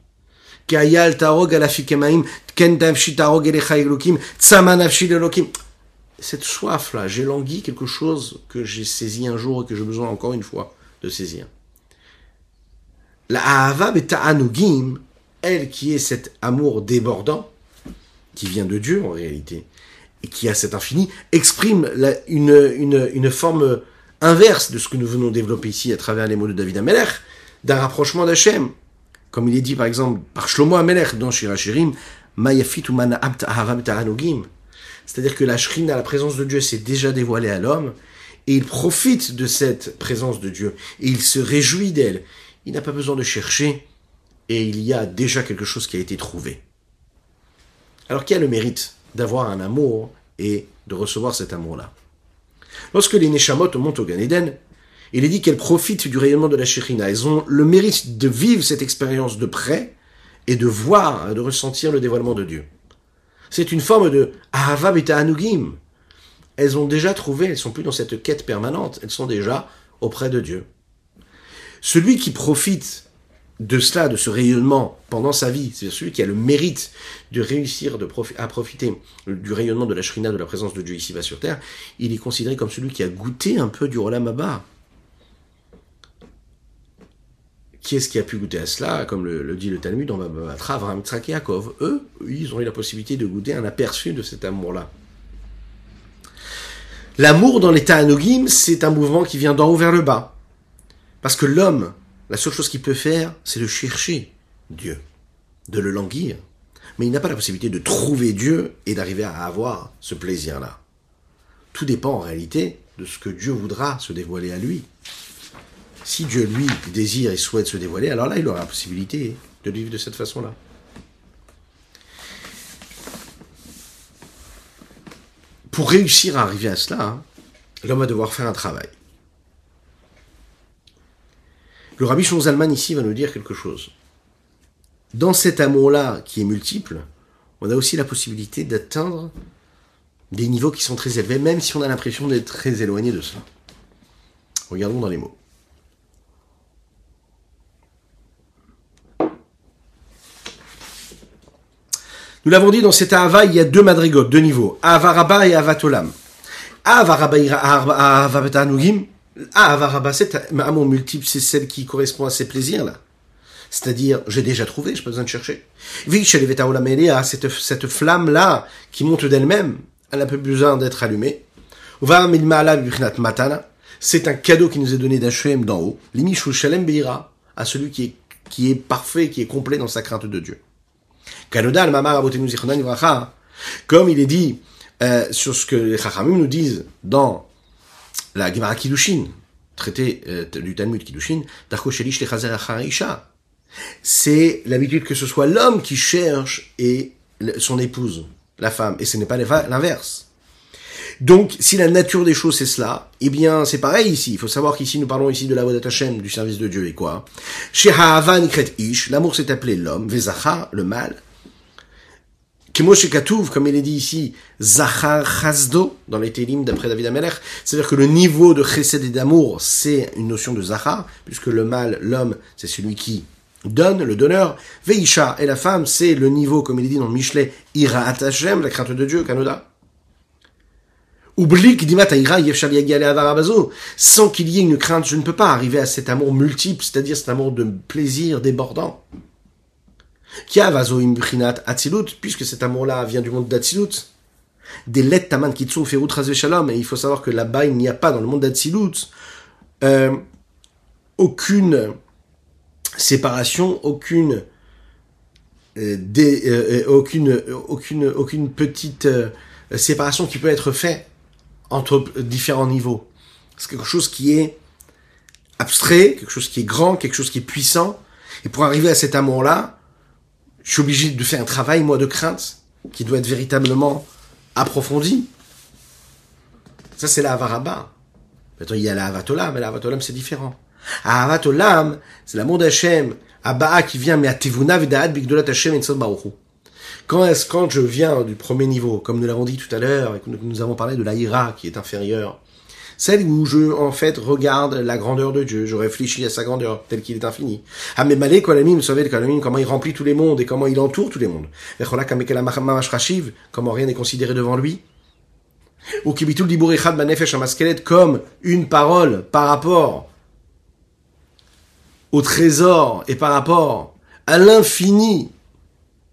Kayal Tarog Alafikemaim, Ken Tarog Elecha Elokim, Tsama Nafshi Elokim. Cette soif-là, j'ai langui quelque chose que j'ai saisi un jour et que j'ai besoin encore une fois de saisir. La Ahava Beta'anugim, elle qui est cet amour débordant, qui vient de Dieu en réalité, et qui a cet infini, exprime une, une, une, forme inverse de ce que nous venons développer ici à travers les mots de David Amelech, d'un rapprochement d'Hachem. Comme il est dit par exemple par Shlomo Amelech dans Shirachirim, Mayafit C'est-à-dire que la Shrina, la présence de Dieu, s'est déjà dévoilée à l'homme, et il profite de cette présence de Dieu, et il se réjouit d'elle. Il n'a pas besoin de chercher, et il y a déjà quelque chose qui a été trouvé. Alors qui a le mérite d'avoir un amour et de recevoir cet amour-là? Lorsque les Neshamot montent au Gan Eden, il est dit qu'elles profitent du rayonnement de la Shekhina. Elles ont le mérite de vivre cette expérience de près et de voir, de ressentir le dévoilement de Dieu. C'est une forme de Ahava Anugim. Elles ont déjà trouvé, elles sont plus dans cette quête permanente, elles sont déjà auprès de Dieu. Celui qui profite de cela, de ce rayonnement pendant sa vie, c'est celui qui a le mérite de réussir à profiter du rayonnement de la shrina, de la présence de Dieu ici-bas sur terre, il est considéré comme celui qui a goûté un peu du Rolam Abba. Qui est-ce qui a pu goûter à cela Comme le, dit le Talmud, on va battre et Yaakov. Eux, ils ont eu la possibilité de goûter un aperçu de cet amour-là. L'amour dans l'état anogim, c'est un mouvement qui vient d'en haut vers le bas. Parce que l'homme, la seule chose qu'il peut faire, c'est de chercher Dieu, de le languir. Mais il n'a pas la possibilité de trouver Dieu et d'arriver à avoir ce plaisir-là. Tout dépend en réalité de ce que Dieu voudra se dévoiler à lui. Si Dieu, lui, désire et souhaite se dévoiler, alors là, il aura la possibilité de vivre de cette façon-là. Pour réussir à arriver à cela, hein, l'homme va devoir faire un travail. Le Rabbi Zalman ici va nous dire quelque chose. Dans cet amour-là qui est multiple, on a aussi la possibilité d'atteindre des niveaux qui sont très élevés, même si on a l'impression d'être très éloigné de cela. Regardons dans les mots. Nous l'avons dit, dans cet Ahava, il y a deux madrigotes, deux niveaux. Avaraba et Avatolam. Avaraba ah, Avaraba, cet amour multiple, c'est celle qui correspond à ces plaisirs-là. C'est-à-dire, j'ai déjà trouvé, je n'ai pas besoin de chercher. Cette, cette flamme-là, qui monte d'elle-même, elle n'a pas besoin d'être allumée. C'est un cadeau qui nous est donné d'Hachem d'en haut. Shalem Beira, à celui qui est, qui est parfait, qui est complet dans sa crainte de Dieu. Comme il est dit euh, sur ce que les Chachamim nous disent dans la Gemara Kiddushin, traité euh, du Talmud Kiddushin, c'est l'habitude que ce soit l'homme qui cherche et son épouse, la femme, et ce n'est pas l'inverse. Donc, si la nature des choses c'est cela, eh bien, c'est pareil ici. Il faut savoir qu'ici, nous parlons ici de la voie Hashem, du service de Dieu, et quoi Chez Ish, l'amour s'est appelé l'homme, Vezacha, le mal, comme il est dit ici, Zachar Chazdo, dans les Télim d'après David Amelech, c'est-à-dire que le niveau de chesed et d'amour, c'est une notion de Zachar, puisque le mâle, l'homme, c'est celui qui donne, le donneur. Veisha, et la femme, c'est le niveau, comme il est dit dans Michelet, Ira Hashem, la crainte de Dieu, Kanoda. Oublie sans qu'il y ait une crainte, je ne peux pas arriver à cet amour multiple, c'est-à-dire cet amour de plaisir débordant. Puisque cet amour-là vient du monde d'Atsilut. Des lettres taman kitsu ferut shalom, et il faut savoir que là-bas, il n'y a pas dans le monde d'Atsilut euh, aucune séparation, aucune euh, euh, aucune aucune aucune petite séparation qui peut être faite entre différents niveaux. C'est quelque chose qui est abstrait, quelque chose qui est grand, quelque chose qui est puissant. Et pour arriver à cet amour-là, je suis obligé de faire un travail, moi, de crainte, qui doit être véritablement approfondi. Ça, c'est la Avaraba. Maintenant, il y a la Avatolam, mais la Avatolam, c'est différent. À Avatolam, c'est l'amour d'Hachem, Abba qui vient, mais à Tevuna Vidaad Bigdolat Hashem et Baruchu. Quand est-ce quand je viens du premier niveau, comme nous l'avons dit tout à l'heure, et que nous avons parlé de l'Aïra qui est inférieure, celle où je, en fait, regarde la grandeur de Dieu, je réfléchis à sa grandeur, tel qu'il est infini. Ah, mais Malé, Kolamim, savez, Kolamim, comment il remplit tous les mondes et comment il entoure tous les mondes. Comment rien n'est considéré devant lui. Ou Kibitul Dibourichad Manefesh Amaskelet, comme une parole par rapport au trésor et par rapport à l'infini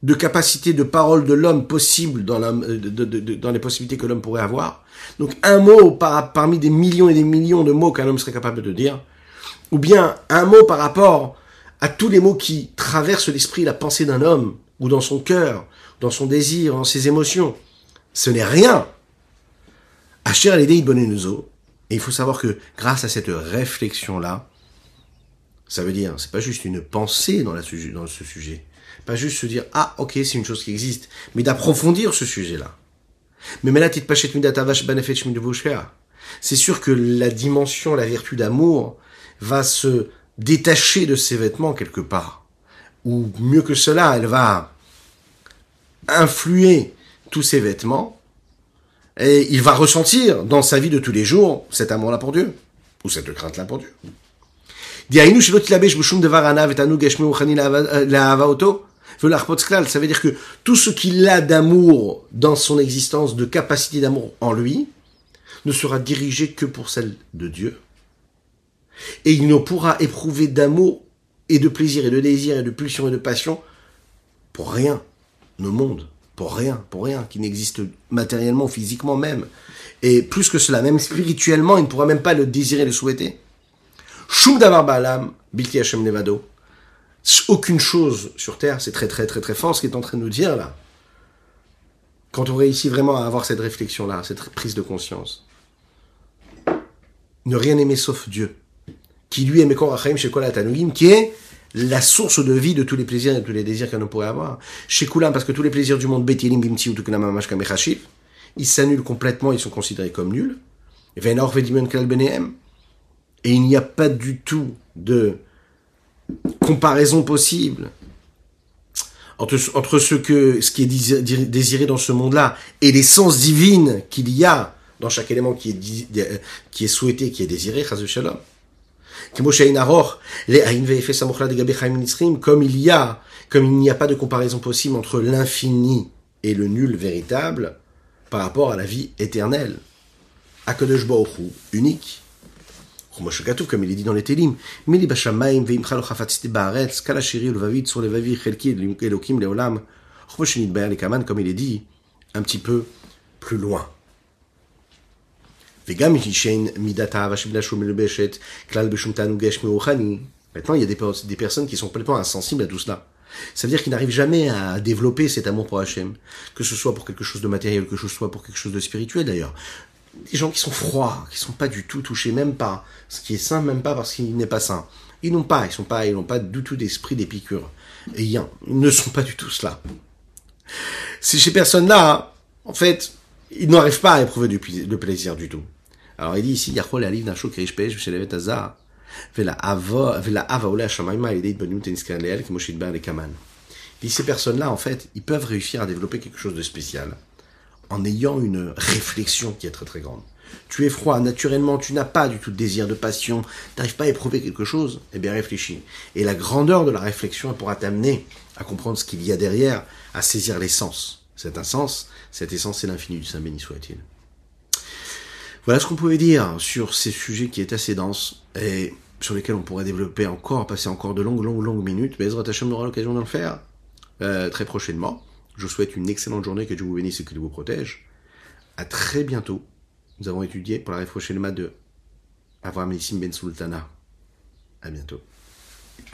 de capacité de parole de l'homme possible dans, dans les possibilités que l'homme pourrait avoir. Donc un mot par, parmi des millions et des millions de mots qu'un homme serait capable de dire, ou bien un mot par rapport à tous les mots qui traversent l'esprit, la pensée d'un homme, ou dans son cœur, dans son désir, dans ses émotions. Ce n'est rien. Asher l'idée Bonenuzo. Et il faut savoir que grâce à cette réflexion-là, ça veut dire, c'est pas juste une pensée dans, la, dans ce sujet, pas juste se dire, ah, ok, c'est une chose qui existe, mais d'approfondir ce sujet-là. Mais c'est sûr que la dimension, la vertu d'amour va se détacher de ses vêtements quelque part. Ou mieux que cela, elle va influer tous ses vêtements et il va ressentir dans sa vie de tous les jours cet amour-là pour Dieu, ou cette crainte-là pour Dieu. Ça veut dire que tout ce qu'il a d'amour dans son existence, de capacité d'amour en lui, ne sera dirigé que pour celle de Dieu. Et il ne pourra éprouver d'amour et de plaisir et de désir et de pulsion et de passion pour rien le monde, pour rien, pour rien, qui n'existe matériellement, physiquement même. Et plus que cela, même spirituellement, il ne pourra même pas le désirer, le souhaiter. Shum davar ba'alam, bilti levado aucune chose sur Terre, c'est très très très très fort ce qu'il est en train de nous dire là. Quand on réussit vraiment à avoir cette réflexion-là, cette prise de conscience. Ne rien aimer sauf Dieu. Qui lui est Mekor chez qui est la source de vie de tous les plaisirs et de tous les désirs qu'on pourrait avoir. Chez parce que tous les plaisirs du monde, Bimti ou ils s'annulent complètement, ils sont considérés comme nuls. Et il n'y a pas du tout de comparaison possible entre, ce, que, ce qui est désiré dans ce monde-là et l'essence divine qu'il y a dans chaque élément qui est, qui est souhaité, qui est désiré. Comme il y a, comme il n'y a pas de comparaison possible entre l'infini et le nul véritable par rapport à la vie éternelle. Akadosh unique, Moshe Katouf, comme il est dit dans les Télim, Mili Bashamaim, Veimcha Lochafatzite Baaretz, Kalashiri, Levavit, Sur Levavi, Chelki, Elokim, Leolam, Chmoshenit Baer, Lekaman, comme il est dit un petit peu plus loin. Vegam Hishen, Midata, Vashiblashu, Melubeshet, Klal Beshum Tanugesh, Meuchani. Maintenant, il y a des, des personnes qui sont complètement insensibles à tout cela. Ça veut dire qu'ils n'arrivent jamais à développer cet amour pour Hachem, que ce soit pour quelque chose de matériel, que ce soit pour quelque chose de spirituel d'ailleurs des gens qui sont froids, qui sont pas du tout touchés, même pas ce qui est sain, même pas parce qu'il n'est pas sain. Ils n'ont pas, ils sont pas, ils n'ont pas du tout d'esprit d'épicure. Et ils ne sont pas du tout cela. C'est ces personnes-là, en fait, ils n'arrivent pas à éprouver du, plaisir du tout. Alors il dit ici, Yachol aliv nasho kirishpesh v'shelevet azar, v'la ava ola shamayma ideit benut eniskal qui moshid bar kaman. Il dit ces personnes-là, en fait, ils peuvent réussir à développer quelque chose de spécial en ayant une réflexion qui est très très grande. Tu es froid, naturellement, tu n'as pas du tout de désir, de passion, tu n'arrives pas à éprouver quelque chose, eh bien réfléchis. Et la grandeur de la réflexion pourra t'amener à comprendre ce qu'il y a derrière, à saisir l'essence. C'est un sens, cette essence c'est l'infini du Saint béni soit-il. Voilà ce qu'on pouvait dire sur ces sujets qui est assez denses et sur lesquels on pourrait développer encore, passer encore de longues, longues, longues minutes. Mais Ezra Hashem aura l'occasion de le faire euh, très prochainement. Je vous souhaite une excellente journée, que Dieu vous bénisse et que Dieu vous protège. À très bientôt. Nous avons étudié pour la prochaine de Avraham Nissim Ben Sultana. À bientôt.